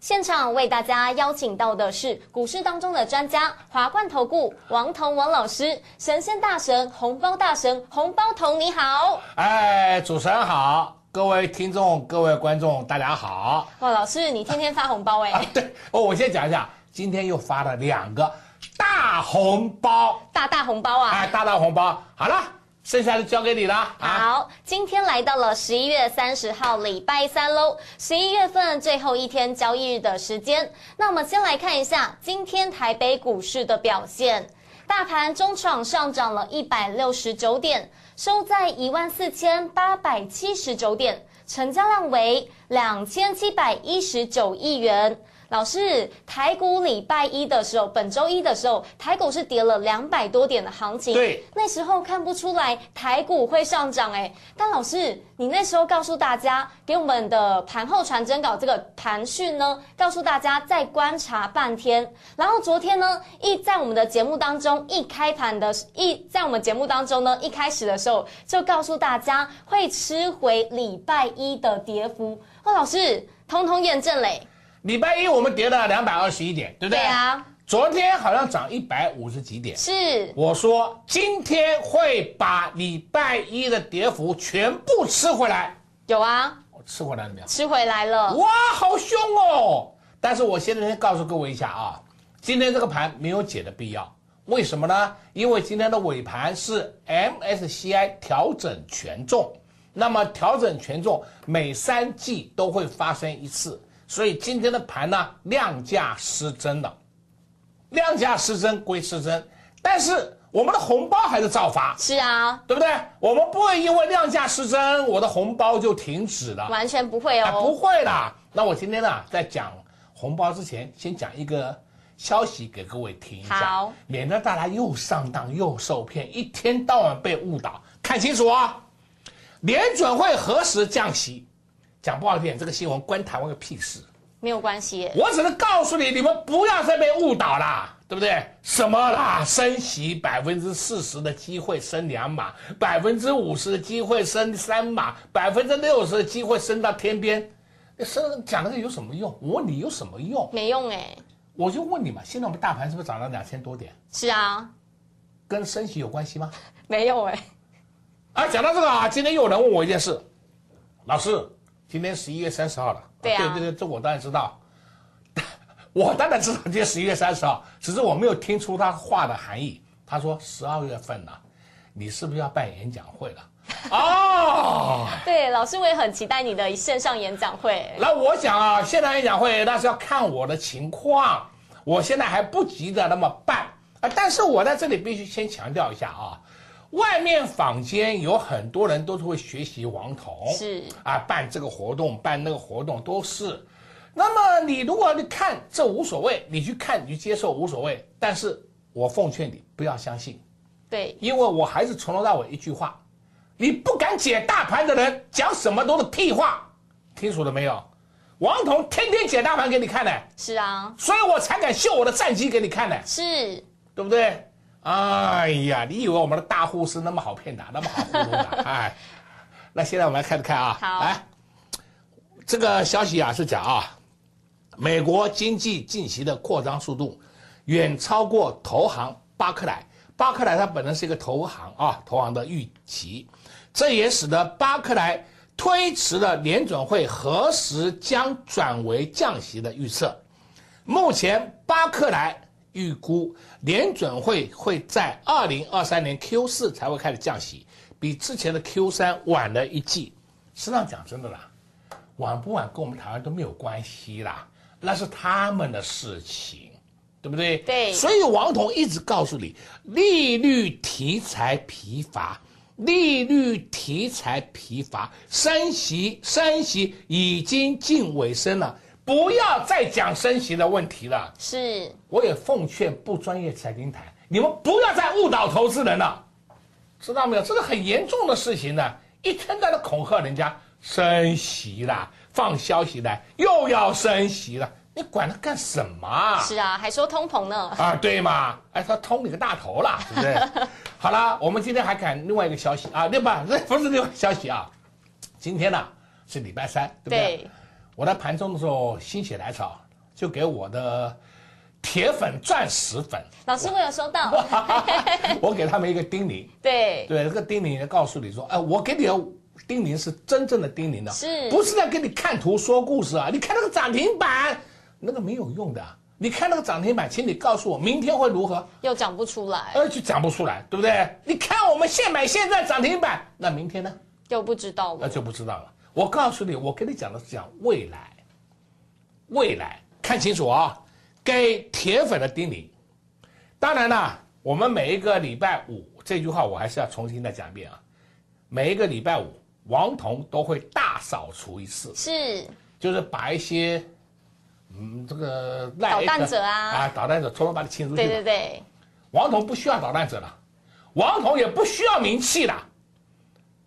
Speaker 15: 现场为大家邀请到的是股市当中的专家华冠投顾王彤王老师，神仙大神、红包大神、红包童，你好！
Speaker 16: 哎，主持人好，各位听众、各位观众，大家好！
Speaker 15: 哇，老师，你天天发红包哎、
Speaker 16: 啊，对哦，我先讲一下，今天又发了两个大红包，
Speaker 15: 大大红包啊！
Speaker 16: 哎，大大红包，好了。剩下的交给你了。
Speaker 15: 好，今天来到了十一月三十号，礼拜三喽，十一月份最后一天交易日的时间。那我们先来看一下今天台北股市的表现，大盘中场上涨了一百六十九点，收在一万四千八百七十九点，成交量为两千七百一十九亿元。老师，台股礼拜一的时候，本周一的时候，台股是跌了两百多点的行情。
Speaker 16: 对，
Speaker 15: 那时候看不出来台股会上涨哎。但老师，你那时候告诉大家，给我们的盘后传真稿这个盘讯呢，告诉大家再观察半天。然后昨天呢，一在我们的节目当中，一开盘的一在我们节目当中呢，一开始的时候就告诉大家会吃回礼拜一的跌幅。哦，老师，通通验证嘞。
Speaker 16: 礼拜一我们跌了两百二十一点，对不对？
Speaker 15: 对啊。
Speaker 16: 昨天好像涨一百五十几点。
Speaker 15: 是。
Speaker 16: 我说今天会把礼拜一的跌幅全部吃回来。
Speaker 15: 有啊。
Speaker 16: 我吃回来了没有？
Speaker 15: 吃回来了。
Speaker 16: 哇，好凶哦！但是我现在先告诉各位一下啊，今天这个盘没有解的必要。为什么呢？因为今天的尾盘是 MSCI 调整权重，那么调整权重每三季都会发生一次。所以今天的盘呢，量价失真了，量价失真归失真，但是我们的红包还是照发。
Speaker 15: 是啊，
Speaker 16: 对不对？我们不会因为量价失真，我的红包就停止了。
Speaker 15: 完全不会哦，
Speaker 16: 啊、不会啦。那我今天呢，在讲红包之前，先讲一个消息给各位听一下，免得大家又上当又受骗，一天到晚被误导。看清楚啊，联准会何时降息？讲不好听，这个新闻关台湾个屁事，
Speaker 15: 没有关系。
Speaker 16: 我只能告诉你，你们不要再被误导啦，对不对？什么啦，升息百分之四十的机会升两码，百分之五十的机会升三码，百分之六十的机会升到天边，升讲那个有什么用？我问你有什么用？
Speaker 15: 没用哎。
Speaker 16: 我就问你嘛，现在我们大盘是不是涨了两千多点？
Speaker 15: 是啊。
Speaker 16: 跟升息有关系吗？
Speaker 15: 没有哎。
Speaker 16: 啊，讲到这个啊，今天又有人问我一件事，老师。今天十一月三十号了，
Speaker 15: 对啊，
Speaker 16: 对对对，这我当然知道，我当然知道今天十一月三十号，只是我没有听出他话的含义。他说十二月份了，你是不是要办演讲会了？哦，
Speaker 15: 对，老师我也很期待你的线上演讲会。
Speaker 16: 那我想啊，线上演讲会那是要看我的情况，我现在还不急着那么办啊。但是我在这里必须先强调一下啊。外面坊间有很多人都是会学习王彤，
Speaker 15: 是
Speaker 16: 啊，办这个活动，办那个活动都是。那么你如果你看这无所谓，你去看你去接受无所谓。但是我奉劝你不要相信，
Speaker 15: 对，
Speaker 16: 因为我还是从头到尾一句话，你不敢解大盘的人讲什么都是屁话，听楚了没有？王彤天天解大盘给你看呢，
Speaker 15: 是啊，
Speaker 16: 所以我才敢秀我的战绩给你看呢，
Speaker 15: 是
Speaker 16: 对不对？哎呀，你以为我们的大户是那么好骗的，那么好糊弄的？哎，那现在我们来看看啊，
Speaker 15: 好，
Speaker 16: 来，这个消息啊是讲啊，美国经济近期的扩张速度远超过投行巴克莱，巴克莱它本身是一个投行啊，投行的预期，这也使得巴克莱推迟了联准会何时将转为降息的预测。目前巴克莱。预估联准会会在二零二三年 Q 四才会开始降息，比之前的 Q 三晚了一季。实际上讲真的啦，晚不晚跟我们台湾都没有关系啦，那是他们的事情，对不对？
Speaker 15: 对。
Speaker 16: 所以王彤一直告诉你，利率题材疲乏，利率题材疲乏，升息升息已经近尾声了。不要再讲升息的问题了。
Speaker 15: 是，
Speaker 16: 我也奉劝不专业财经台，你们不要再误导投资人了，知道没有？这是很严重的事情呢，一天在那恐吓人家升息啦，放消息来又要升息了，你管他干什么啊？
Speaker 15: 是啊，还说通膨呢。
Speaker 16: 啊，对嘛？哎，他通你个大头啦，对不对？好了，我们今天还看另外一个消息啊，对吧？这不是另外消息啊，今天呢是礼拜三，对不对？
Speaker 15: 对，
Speaker 16: 我在盘中的时候心血来潮，就给我的铁粉钻石粉，
Speaker 15: 老师我有收到。
Speaker 16: 我给他们一个叮咛。
Speaker 15: 对，
Speaker 16: 对，这个叮咛告诉你说，哎，我给你的叮咛是真正的叮咛的，
Speaker 15: 是
Speaker 16: 不是在给你看图说故事啊？你看那个涨停板，那个没有用的。你看那个涨停板，请你告诉我明天会如何？
Speaker 15: 又讲不出来，
Speaker 16: 呃，就讲不出来，对不对？你看我们现买现在涨停板，那明天呢？
Speaker 15: 又不知道了。
Speaker 16: 那就不知道了。我告诉你，我跟你讲的是讲未来，未来看清楚啊、给铁粉的叮咛。当然啦，我们每一个礼拜五这句话我还是要重新再讲一遍啊。每一个礼拜五，王彤都会大扫除一次，
Speaker 15: 是
Speaker 16: 就是把一些嗯这个赖
Speaker 15: 捣蛋者啊
Speaker 16: 啊捣蛋者统统把你清出去。
Speaker 15: 对对对，
Speaker 16: 王彤不需要捣蛋者了，王彤也不需要名气了。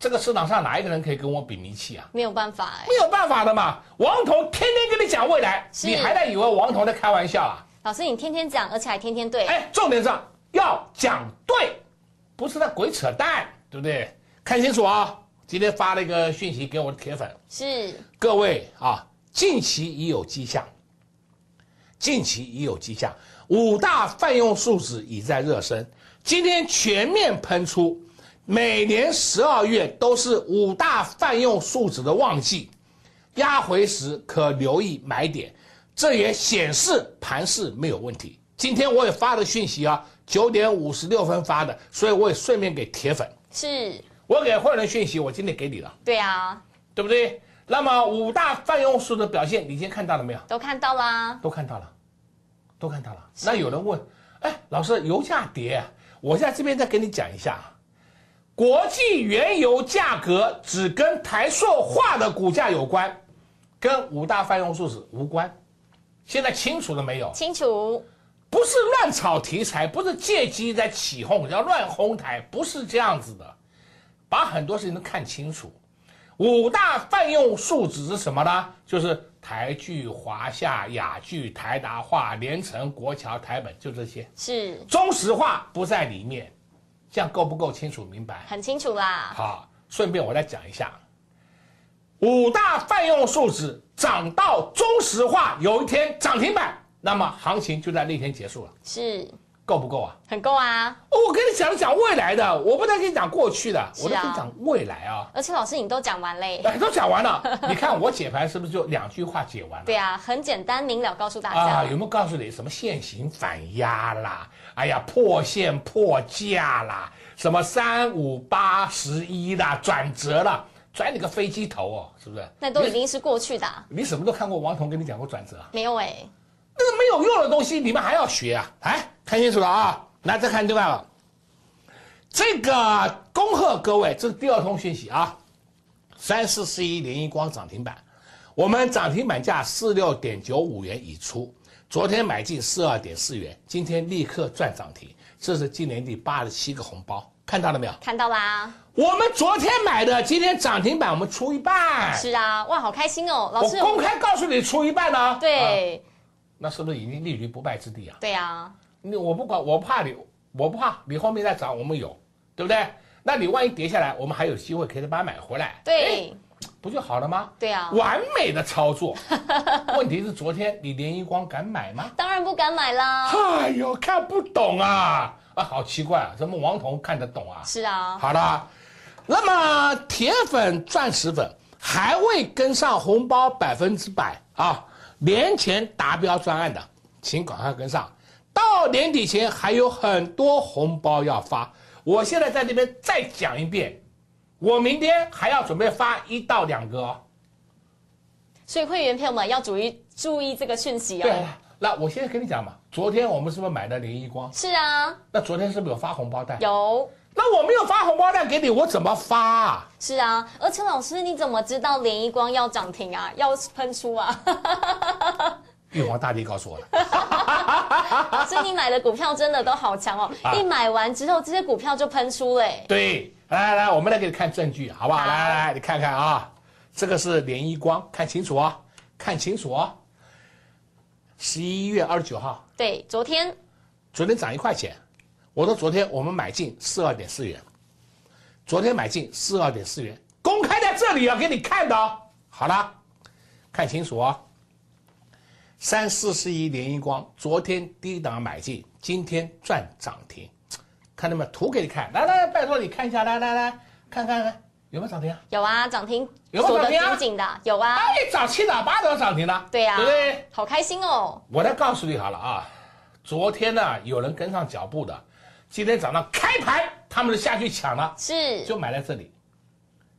Speaker 16: 这个市场上哪一个人可以跟我比名气啊？
Speaker 15: 没有办法哎。
Speaker 16: 没有办法的嘛。王彤天天跟你讲未来，你还在以为王彤在开玩笑啊？
Speaker 15: 老师你天天讲，而且还天天对。
Speaker 16: 哎，重点上要讲对，不是在鬼扯淡，对不对？看清楚啊！今天发了一个讯息给我的铁粉，
Speaker 15: 是
Speaker 16: 各位啊，近期已有迹象，近期已有迹象，五大泛用数字已在热身，今天全面喷出。每年十二月都是五大泛用数值的旺季，压回时可留意买点，这也显示盘势没有问题。今天我也发了讯息啊，九点五十六分发的，所以我也顺便给铁粉，
Speaker 15: 是，
Speaker 16: 我给会员讯息，我今天给你了，
Speaker 15: 对啊，
Speaker 16: 对不对？那么五大泛用数的表现，你今天看到了没有？
Speaker 15: 都看到啦。
Speaker 16: 都看到了，都看到了。那有人问，哎，老师，油价跌，我在这边再给你讲一下，国际原油价格只跟台塑化的股价有关，跟五大泛用数值无关。现在清楚了没有？
Speaker 15: 清楚。
Speaker 16: 不是乱炒题材，不是借机在起哄，要乱哄抬，不是这样子的。把很多事情都看清楚。五大泛用数值是什么呢？就是台剧、华夏、雅剧、台达化、联成、国桥、台本，就这些。
Speaker 15: 是
Speaker 16: 中石化不在里面，这样够不够清楚明白？
Speaker 15: 很清楚啦。
Speaker 16: 好，顺便我再讲一下，五大泛用数值涨到中石化有一天涨停板，那么行情就在那天结束了，
Speaker 15: 是
Speaker 16: 够不够啊？
Speaker 15: 很够啊。
Speaker 16: 哦我跟你讲讲未来的，我不再跟你讲过去的，
Speaker 15: 啊
Speaker 16: 我在跟你讲未来啊。
Speaker 15: 而且老师你都讲完嘞。
Speaker 16: 哎，都讲完了，你看我解盘是不是就两句话解完了？
Speaker 15: 对啊，很简单明了告诉大家。
Speaker 16: 啊，有没有告诉你什么现行反压啦？哎呀，破线破价啦，什么三五八十一啦，转折啦，转你个飞机头哦，是不是？
Speaker 15: 那都已经是过去的啊、
Speaker 16: 你什么都看过，王彤跟你讲过转折啊？
Speaker 15: 没有哎、
Speaker 16: 那个没有用的东西，你们还要学啊？哎，看清楚了啊！来，再看另外了，这个恭贺各位，这是第二通讯息啊，三四四一联一光涨停板，我们涨停板价四六点九五元已出，昨天买进四二点四元，今天立刻赚涨停，这是今年第八十七个红包，看到了没有？
Speaker 15: 看到啦。
Speaker 16: 我们昨天买的，今天涨停板我们出一半，
Speaker 15: 是啊，哇，好开心哦，老师。
Speaker 16: 我公开告诉你出一半呢、
Speaker 15: 对、
Speaker 16: 啊那是不是已经立于不败之地啊？
Speaker 15: 对啊，
Speaker 16: 你我不管，我不怕你，我不怕你后面再涨，我们有，对不对？那你万一跌下来，我们还有机会可以把它买回来，
Speaker 15: 对，
Speaker 16: 不就好了吗？
Speaker 15: 对啊，
Speaker 16: 完美的操作。问题是昨天你连一光敢买吗？
Speaker 15: 当然不敢买啦。
Speaker 16: 哎呦，看不懂啊！啊，好奇怪啊，怎么王彤看得懂啊？
Speaker 15: 是啊，
Speaker 16: 好了，那么铁粉、钻石粉还未跟上红包百分之百啊，年前达标专案的，请赶快跟上。到年底前还有很多红包要发，我现在在这边再讲一遍，我明天还要准备发一到两个哦。
Speaker 15: 所以会员朋友们要注意注意这个讯息
Speaker 16: 对
Speaker 15: 哦。，
Speaker 16: 那我现在跟你讲嘛，昨天我们是不是买了联一光？
Speaker 15: 是啊，
Speaker 16: 那昨天是不是有发红包袋？
Speaker 15: 有
Speaker 16: 那我没有发红包袋给你，我怎么发、啊？
Speaker 15: 是啊，而且老师你怎么知道联一光要涨停啊，要喷出啊？
Speaker 16: 玉皇大帝告诉我的。
Speaker 15: 所以你买的股票真的都好强哦，
Speaker 16: 啊
Speaker 15: 一买完之后这些股票就喷出嘞。
Speaker 16: 对，来来来，我们来给你看证据，好不好？来来来，你看看啊，这个是联一光，看清楚啊，看清楚啊。十一月二十九号，
Speaker 15: 对，昨天
Speaker 16: 昨天涨一块钱，我说昨天我们买进四二点四元，昨天买进四二点四元，公开在这里啊，给你看的哦。好了，看清楚哦。三四四一联一光，昨天低档买进，今天赚涨停，看到没有？图给你看，来来来，拜托你看一下，来来来，看看看有没有涨停啊？
Speaker 15: 有啊，涨停
Speaker 16: 有没有涨停啊
Speaker 15: 紧紧的，有啊。
Speaker 16: 哎，涨七涨八都要涨停的，
Speaker 15: 对呀、
Speaker 16: 对不对？
Speaker 15: 好开心哦。
Speaker 16: 我来告诉你好了啊，昨天呢有人跟上脚步的，今天早上开盘他们就下去抢了，
Speaker 15: 是
Speaker 16: 就买在这里，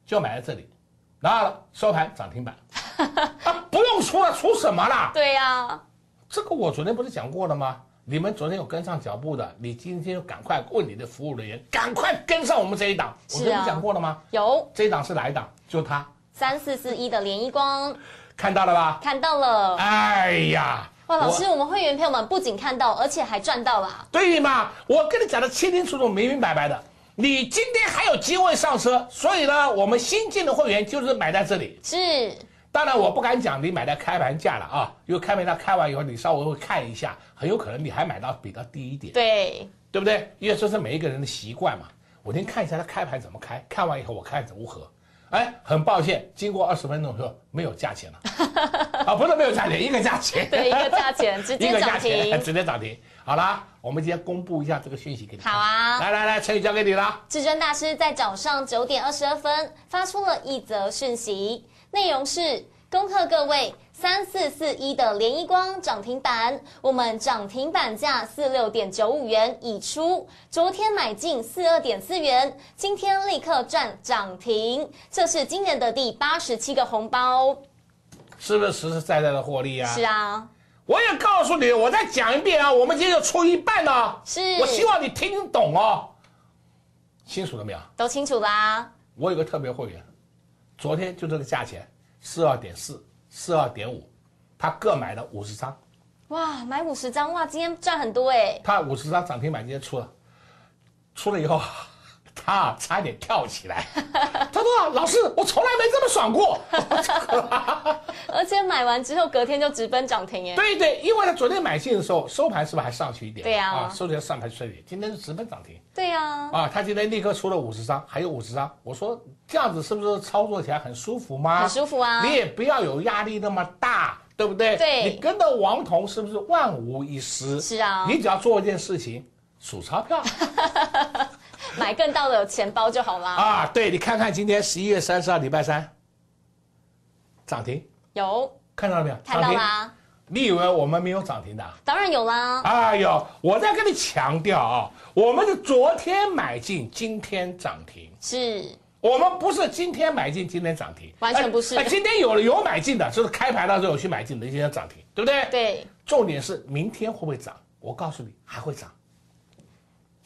Speaker 16: 就买在这里，然后收盘涨停板，啊不用出了，出什么了？
Speaker 15: 对呀、
Speaker 16: 这个我昨天不是讲过了吗？你们昨天有跟上脚步的，你今天就赶快问你的服务人员，赶快跟上我们这一档。我
Speaker 15: 是啊
Speaker 16: 昨天不讲过了吗？
Speaker 15: 有
Speaker 16: 这一档是哪一档？就它，
Speaker 15: 三四四一的联一光
Speaker 16: 看到了吧？
Speaker 15: 看到了。
Speaker 16: 哎呀，
Speaker 15: 哇，老师，
Speaker 16: 我
Speaker 15: 我们会员朋友们不仅看到，而且还赚到了。
Speaker 16: 对嘛？我跟你讲的清清楚楚、明明白白的。你今天还有机会上车，所以呢，我们新进的会员就是买在这里。
Speaker 15: 是，
Speaker 16: 当然我不敢讲你买在开盘价了啊，因为开盘价开完以后，你稍微会看一下，很有可能你还买到比较低一点，
Speaker 15: 对，
Speaker 16: 对不对？因为这是每一个人的习惯嘛。我先看一下它开盘怎么开，看完以后我看如何。哎，很抱歉，经过二十分钟之后没有价钱了，啊，不是没有价钱，一个价钱，
Speaker 15: 对一个价钱直接
Speaker 16: 一个价
Speaker 15: 涨停
Speaker 16: 钱 直接涨停。好啦，我们今天公布一下这个讯息给你。
Speaker 15: 好啊
Speaker 16: 来来来，陈宇交给你了。
Speaker 15: 至尊大师在早上九点二十二分发出了一则讯息，内容是恭贺各位三四四一的联一光涨停板，我们涨停板价四六点九五元已出，昨天买进四二点四元，今天立刻赚涨停，这是今年的第八十七个红包。
Speaker 16: 是不是实实在在的获利啊？
Speaker 15: 是啊，
Speaker 16: 我也告诉你，我再讲一遍啊，我们今天就出一半了。
Speaker 15: 是
Speaker 16: 我希望你听懂哦。清楚了没有？
Speaker 15: 都清楚啦。
Speaker 16: 我有个特别会员，昨天就这个价钱，四二点四、四二点五，他各买了五十张，
Speaker 15: 哇，买五十张哇，今天赚很多哎。
Speaker 16: 他五十张涨停板今天出了，出了以后，他啊差一点跳起来，他说啊：“老师，我从来没这么爽过。”
Speaker 15: 而且买完之后隔天就直奔涨停耶。
Speaker 16: 对对，因为他昨天买进的时候收盘是不是还上去一点？
Speaker 15: 对啊
Speaker 16: 啊，收盘上盘顺一点，今天是直奔涨停。
Speaker 15: 对呀、
Speaker 16: 啊，他今天立刻出了五十张，还有五十张。我说这样子是不是操作起来很舒服吗？
Speaker 15: 很舒服啊
Speaker 16: 你也不要有压力那么大，对不对？
Speaker 15: 对
Speaker 16: 你跟着王彤是不是万无一失？
Speaker 15: 是啊
Speaker 16: 你只要做一件事情，数钞票
Speaker 15: 买更大的钱包就好啦。
Speaker 16: 啊。对，你看看今天十一月三十号礼拜三涨停，
Speaker 15: 有
Speaker 16: 看到了没有？
Speaker 15: 看到。啦，
Speaker 16: 你以为我们没有涨停的啊？
Speaker 15: 当然有啦。
Speaker 16: 哎呦，我在跟你强调啊，我们是昨天买进，今天涨停。
Speaker 15: 是
Speaker 16: 我们不是今天买进，今天涨停，
Speaker 15: 完全不是
Speaker 16: 哎哎今天有有买进的，就是开盘的时候有去买进的，今天涨停，对不对？
Speaker 15: 对，
Speaker 16: 重点是明天会不会涨？我告诉你，还会涨。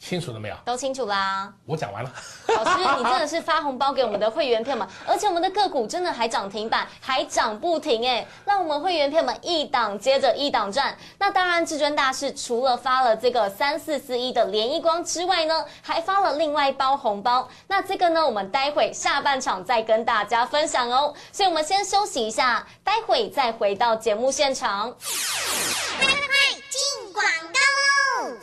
Speaker 16: 清楚了没有？
Speaker 15: 都清楚啦。
Speaker 16: 我讲完了。
Speaker 15: 老师，你真的是发红包给我们的会员票们，而且我们的个股真的还涨停板，还涨不停哎，让我们会员票们一档接着一档赚。那当然，至尊大师除了发了这个三四四一的联一光之外呢，还发了另外一包红包。那这个呢，我们待会下半场再跟大家分享哦。所以我们先休息一下，待会再回到节目现场。
Speaker 3: 快快进广告喽！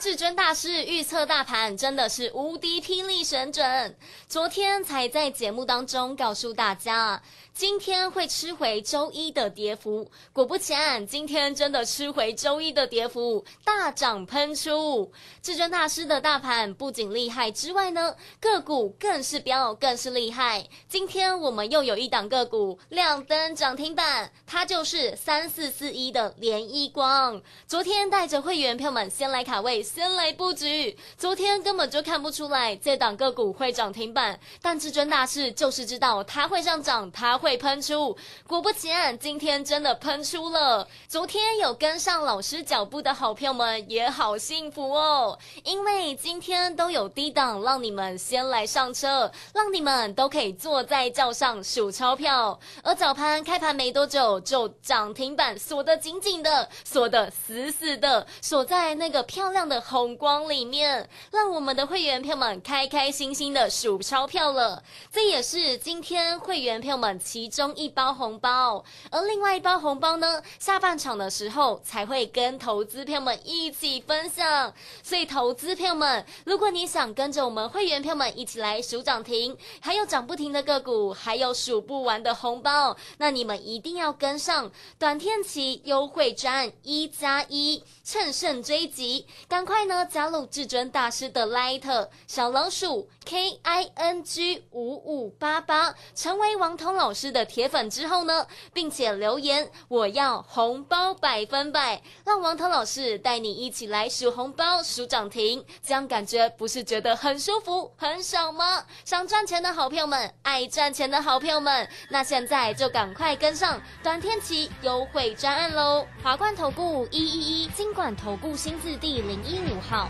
Speaker 15: 至尊大师预测大盘真的是无敌霹雳神准，昨天才在节目当中告诉大家，今天会吃回周一的跌幅。果不其然，今天真的吃回周一的跌幅，大涨喷出。至尊大师的大盘不仅厉害之外呢，个股更是飙，更是厉害。今天我们又有一档个股亮灯涨停板，它就是三四四一的联一光。昨天带着会员票们先来卡位位先来布局。昨天根本就看不出来这档个股会涨停板，但至尊大师就是知道它会上涨，它会喷出。果不其然，今天真的喷出了。昨天有跟上老师脚步的好朋友们也好幸福哦，因为今天都有低档让你们先来上车，让你们都可以坐在轿上数钞票。而早盘开盘没多久就涨停板锁得紧紧的，锁得死死的，锁在那个漂亮的红光里面，让我们的会员票们开开心心的数钞票了。这也是今天会员票们其中一包红包，而另外一包红包呢，下半场的时候才会跟投资票们一起分享。所以投资票们，如果你想跟着我们会员票们一起来数涨停，还有涨不停的个股，还有数不完的红包，那你们一定要跟上短天期优惠专一加一，乘胜追击，赶快呢加入至尊大师的 Light 小老鼠 K I N G 五五八八，成为王彤老师的铁粉之后呢，并且留言我要红包百分百，让王彤老师带你一起来数红包、数涨停，这样感觉不是觉得很舒服、很爽吗？想赚钱的好朋友们，爱赚钱的好朋友们，那现在就赶快跟上短天期优惠专案喽！华冠投顾一一一金管投顾新字第零一五号。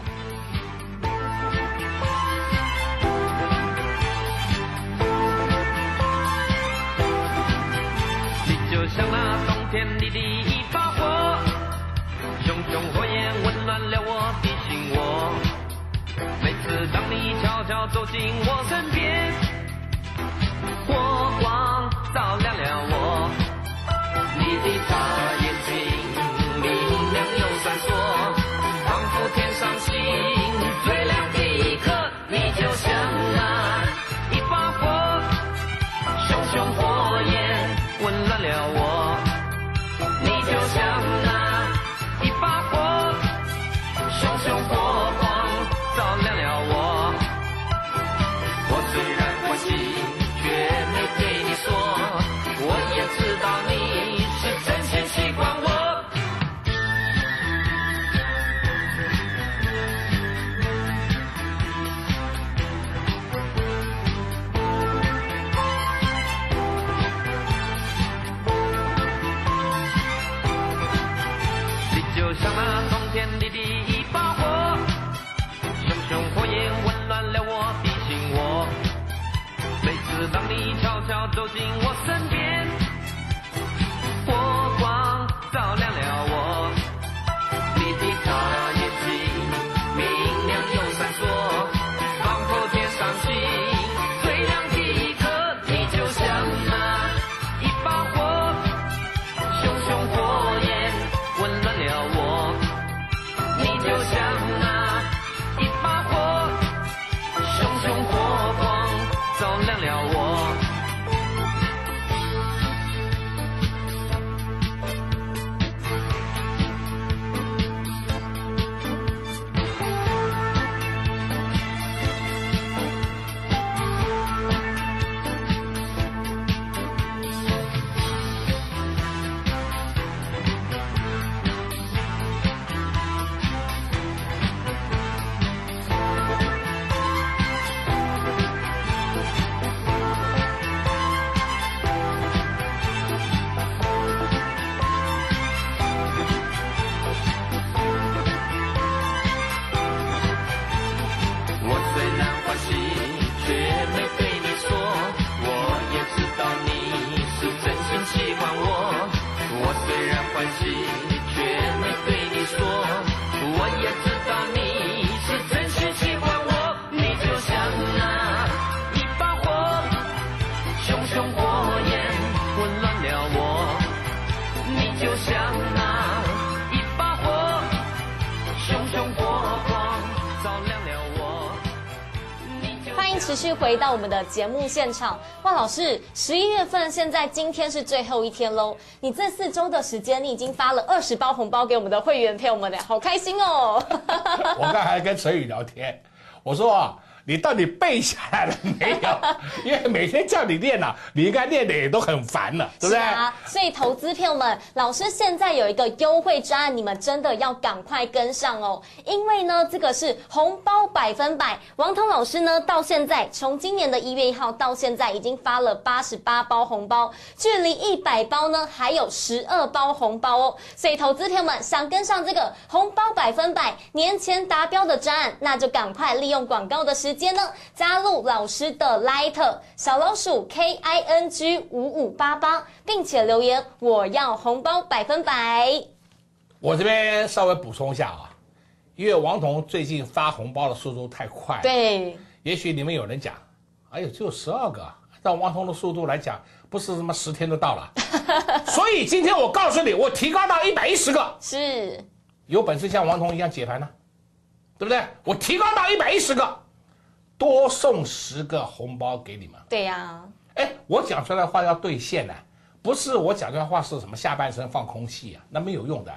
Speaker 17: 就像那冬天里的一把火，熊熊火焰温暖了我的心窝。每次当你悄悄走进我身边，火光照亮了我。你的大也知
Speaker 15: 继续回到我们的节目现场。万，老师，十一月份现在今天是最后一天喽。你这四周的时间，你已经发了二十包红包给我们的会员朋友们了，好开心哦！
Speaker 16: 我刚还跟陈宇聊天，我说啊，你到底背下来了没有？因为每天叫你练呐、你应该练的也都很烦了，对不对？
Speaker 15: 是啊，所以投资票们，老师现在有一个优惠专案，你们真的要赶快跟上哦。因为呢，这个是红包百分百。王彤老师呢，到现在从今年的一月一号到现在，已经发了八十八包红包，距离一百包呢还有十二包红包哦。所以投资票们想跟上这个红包百分百年前达标的专案，那就赶快利用广告的时间呢，加入老师的 Light 小老鼠 K I N G 五五八八，并且留言我要红包百分百。
Speaker 16: 我这边稍微补充一下啊，因为王彤最近发红包的速度太快，，
Speaker 15: 对，
Speaker 16: 也许你们有人讲，哎呦，只有十二个，按王彤的速度来讲，不是什么十天都到了，所以今天我告诉你，我提高到一百一十个，
Speaker 15: 是。
Speaker 16: 有本事像王彤一样解盘呢，对不对？我提高到一百一十个，多送十个红包给你们。
Speaker 15: 对呀、
Speaker 16: 哎，我讲出来的话要兑现呢，不是我讲出来的话是什么下半身放空气啊，那没有用的。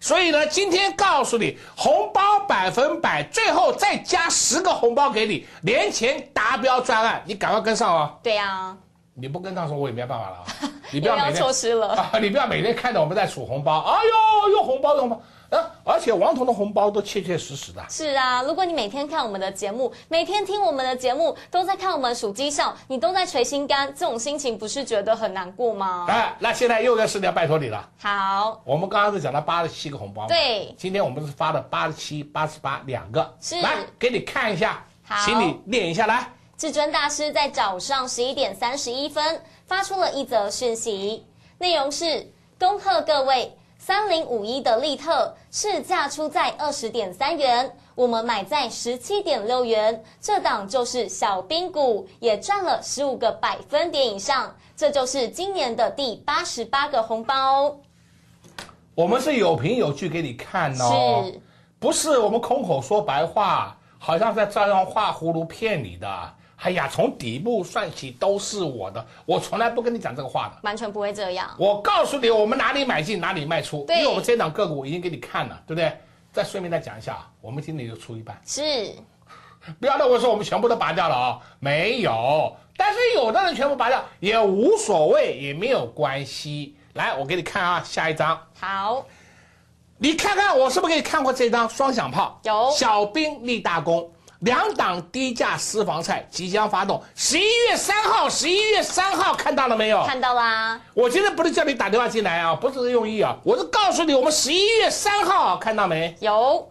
Speaker 16: 所以呢，今天告诉你，红包百分百，最后再加十个红包给你，年前达标专案，你赶快跟上哦。
Speaker 15: 对呀、
Speaker 16: 你不跟上说，我也没办法了啊。你不要每天
Speaker 15: 错失了。
Speaker 16: 啊！你不要每天看着我们在数红包，哎呦，又红包又红包啊！而且王彤的红包都切切实实的。
Speaker 15: 是啊，如果你每天看我们的节目，每天听我们的节目，都在看我们数绩效，你都在捶心肝，这种心情不是觉得很难过吗？
Speaker 16: 哎，那现在又一个事情要拜托你了。
Speaker 15: 好，
Speaker 16: 我们刚刚是讲了八十七个红包嘛，
Speaker 15: 对
Speaker 16: 今天我们是发了八十七、八十八两个，
Speaker 15: 是
Speaker 16: 来给你看一下，
Speaker 15: 好
Speaker 16: 请你念一下来。
Speaker 15: 至尊大师在早上十一点三十一分发出了一则讯息，内容是：恭贺各位，三零五一的利特市价出在二十点三元，我们买在十七点六元，这档就是小兵股，也赚了十五个百分点以上，这就是今年的第八十八个红包。
Speaker 16: 我们是有凭有据给你看哦，
Speaker 15: 是
Speaker 16: 不是我们空口说白话，好像在照样画葫芦骗你的。哎呀，从底部算起都是我的，我从来不跟你讲这个话的。
Speaker 15: 完全不会这样。
Speaker 16: 我告诉你，我们哪里买进哪里卖出，因为我们这档个股已经给你看了，对不对？再顺便再讲一下，我们今天就出一半，
Speaker 15: 是
Speaker 16: 不要认为说我们全部都拔掉了啊、没有。但是有的人全部拔掉也无所谓，也没有关系。来，我给你看啊，下一张，
Speaker 15: 好，
Speaker 16: 你看看我是不是给你看过这张双响炮？
Speaker 15: 有
Speaker 16: 小兵立大功，两档低价私房菜即将发动，十一月三号，十一月三号看到了没有？
Speaker 15: 看到啦，
Speaker 16: 我今天不是叫你打电话进来啊，不是这用意啊，我是告诉你，我们十一月三号看到没？
Speaker 15: 有。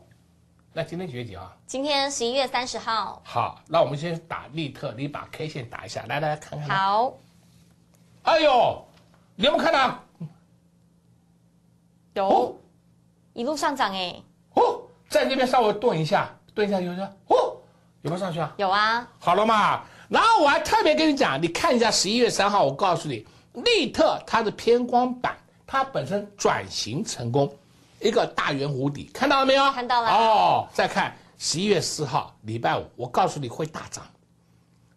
Speaker 16: 那今天几月几号？
Speaker 15: 今天十一月三十号，
Speaker 16: 好，那我们先打利特，你把 K 线打一下，来来来看看。。
Speaker 15: 好，
Speaker 16: 哎呦，你有没有看到？
Speaker 15: 有，一路上涨哎，
Speaker 16: 哦，在那边稍微顿一下，顿一下，有没有？没有上去啊？
Speaker 15: 有啊，
Speaker 16: 好了嘛，然后我还特别跟你讲，你看一下十一月三号，我告诉你，利特它的偏光板，它本身转型成功，一个大圆弧底，看到了没有？
Speaker 15: 看到了
Speaker 16: 哦，再看十一月四号，礼拜五，我告诉你会大涨，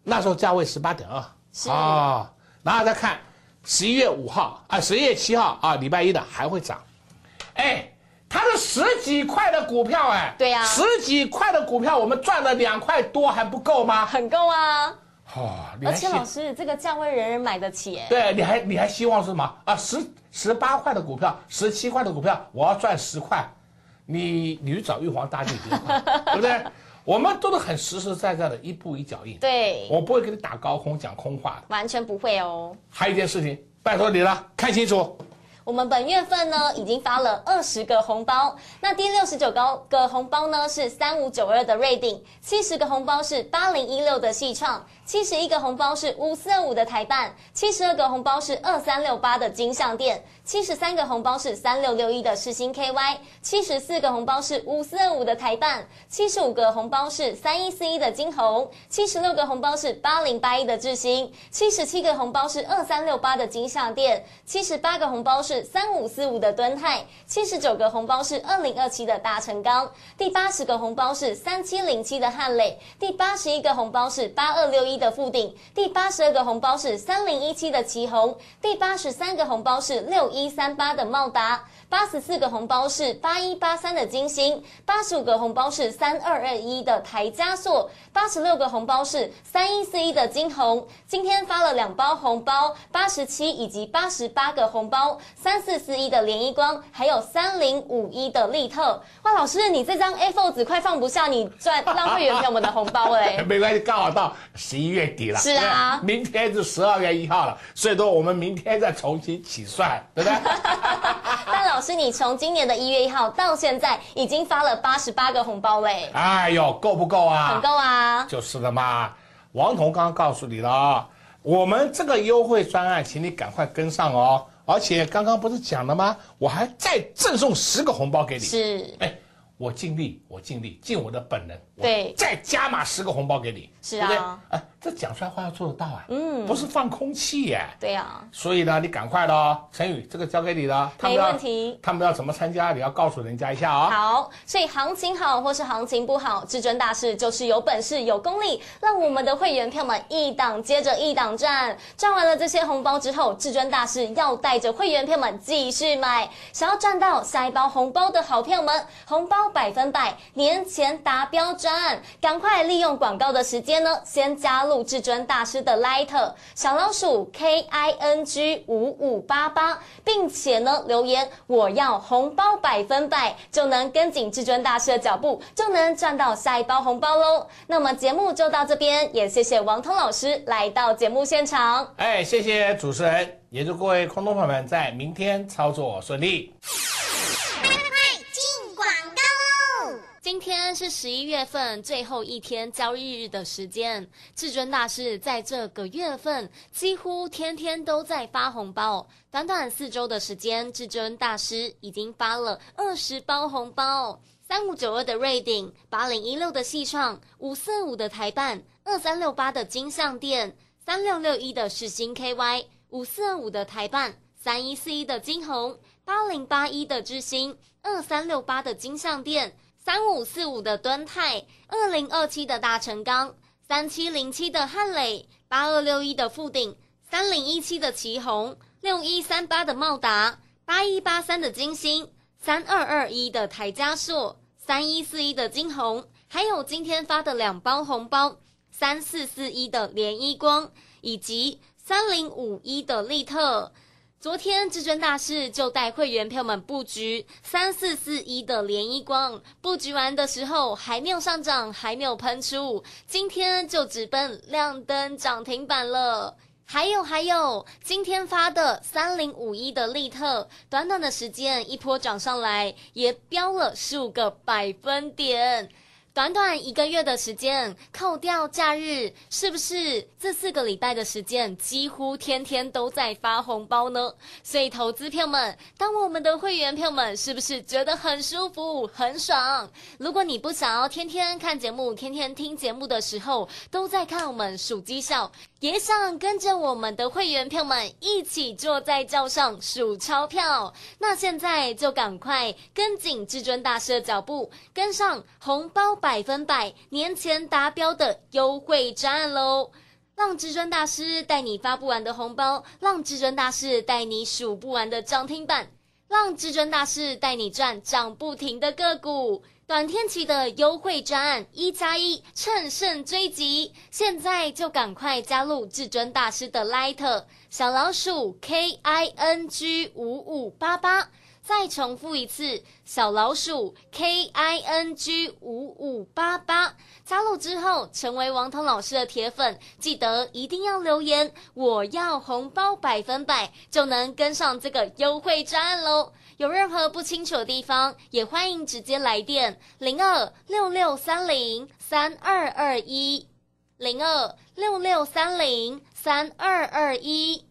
Speaker 16: 那时候价位十八点二，
Speaker 15: 是
Speaker 16: 啊，然后再看十一月五号啊，十一月七号啊，礼拜一的还会涨，哎。它是十几块的股票，哎，
Speaker 15: 对呀
Speaker 16: 十几块的股票，我们赚了两块多，还不够吗？
Speaker 15: 很够啊。
Speaker 16: 哦，你
Speaker 15: 而且老师，这个价位人人买得起哎。
Speaker 16: 对，你还你还希望是什么啊？十十八块的股票，十七块的股票，我要赚十块，你你去找玉皇大帝比较快，对不对？我们都是很实实在在的，一步一脚印。
Speaker 15: 对，
Speaker 16: 我不会给你打高空讲空话的。
Speaker 15: 完全不会哦。
Speaker 16: 还有一件事情，拜托你了，看清楚。
Speaker 15: 我们本月份呢已经发了二十个红包，那第六十九个红包呢是三五九二的瑞鼎，七十个红包是八零一六的细创，七十一个红包是五四二五的台办，七十二个红包是二三六八的金相店，七十三个红包是三六六一的世星 KY，七十四个红包是五四二五的台办，七十五个红包是三一四一的金红，七十六个红包是八零八一的智新，七十七个红包是二三六八的金相店，七十八个红包是三五四五的敦泰，七十九个红包是二零二七的大成钢，第八十个红包是三七零七的汉磊，第八十一个红包是八二六一的。的富鼎，第八十二个红包是三零一七的旗红，第八十三个红包是六一三八的茂达。八十四个红包是八一八三的金星，八十五个红包是三二二一的台加速，八十六个红包是三一四一的金红。今天发了两包红包，八十七以及八十八个红包，三四四一的联一光，还有三零五一的利特。哇，老师，你这张 A4 纸快放不下，你赚浪费员朋友们的红包嘞？
Speaker 16: 没关系，刚好到十一月底了。
Speaker 15: 是啊，
Speaker 16: 明天是十二月一号了，所以说我们明天再重新起算，对不对？
Speaker 15: 但老师，你从今年的一月一号到现在，已经发了八十八个红包嘞。
Speaker 16: 哎呦，够不够啊？
Speaker 15: 很够啊。
Speaker 16: 就是的嘛。王彤刚刚告诉你了，我们这个优惠专案，请你赶快跟上哦。而且刚刚不是讲了吗？我还再赠送十个红包给你。
Speaker 15: 是。
Speaker 16: 哎，我尽力，我尽力，尽我的本能。
Speaker 15: 对。
Speaker 16: 再加码十个红包给你。
Speaker 15: 是啊。
Speaker 16: 哎。这讲出来话要做得到啊，嗯，不是放空气耶。
Speaker 15: 对呀，
Speaker 16: 所以呢，你赶快的哦，陈宇，这个交给你了。
Speaker 15: 没问题。
Speaker 16: 他们要怎么参加？你要告诉人家一下啊。
Speaker 15: 好，所以行情好或是行情不好，至尊大师就是有本事、有功力，让我们的会员票们一档接着一档赚。赚完了这些红包之后，至尊大师要带着会员票们继续买。想要赚到下一包红包的好票们，红包百分百年前达标赚，赶快利用广告的时间呢，先加入。至尊大师的 Light 小老鼠 K I N G 五五八八，并且呢留言我要红包百分百，就能跟紧至尊大师的脚步，就能赚到下一包红包喽。那么节目就到这边，也谢谢王通老师来到节目现场。
Speaker 16: 哎，谢谢主持人，也祝各位空头朋友们在明天操作顺利。
Speaker 15: 今天是十一月份最后一天交易日的时间，至尊大师在这个月份几乎天天都在发红包。短短四周的时间，至尊大师已经发了二十包红包。三五九二的瑞鼎，八零一六的细创，五四五的台办，二三六八的金相店，三六六一的世星 KY，五四五的台办，三一四一的金红，八零八一的智星，二三六八的金相店。三五四五的敦泰，二零二七的大成钢，三七零七的汉磊，八二六一的富鼎，三零一七的旗宏，六一三八的茂达，八一八三的金星，三二二一的台加硕，三一四一的金红，还有今天发的两包红包，三四四一的联一光，以及三零五一的利特。昨天至尊大师就带会员票们布局三四四一的联一光，布局完的时候还没有上涨，还没有喷出，今天就直奔亮灯涨停板了。还有还有，今天发的三零五一的利特，短短的时间一波涨上来，也飙了十五个百分点。短短一个月的时间，扣掉假日，是不是这四个礼拜的时间几乎天天都在发红包呢？所以，投资票们，当我们的会员票们是不是觉得很舒服、很爽？如果你不想要天天看节目、天天听节目的时候，都在看我们数绩效。也想跟着我们的会员票们一起坐在轿上数钞票，那现在就赶快跟紧至尊大师的脚步，跟上红包百分百年前达标的优惠专案喽！让至尊大师带你发不完的红包，让至尊大师带你数不完的涨停板，让至尊大师带你赚涨不停的个股。短天期的优惠专案一加一，趁胜追击，现在就赶快加入至尊大师的 Light 小老鼠 K I N G 五五八八。再重复一次，小老鼠 K I N G 五五八八，加入之后成为王彤老师的铁粉，记得一定要留言，我要红包百分百，就能跟上这个优惠专案喽。有任何不清楚的地方，也欢迎直接来电零二六六三零三二二一零二六六三零三二二一。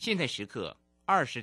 Speaker 2: 现在时刻二十。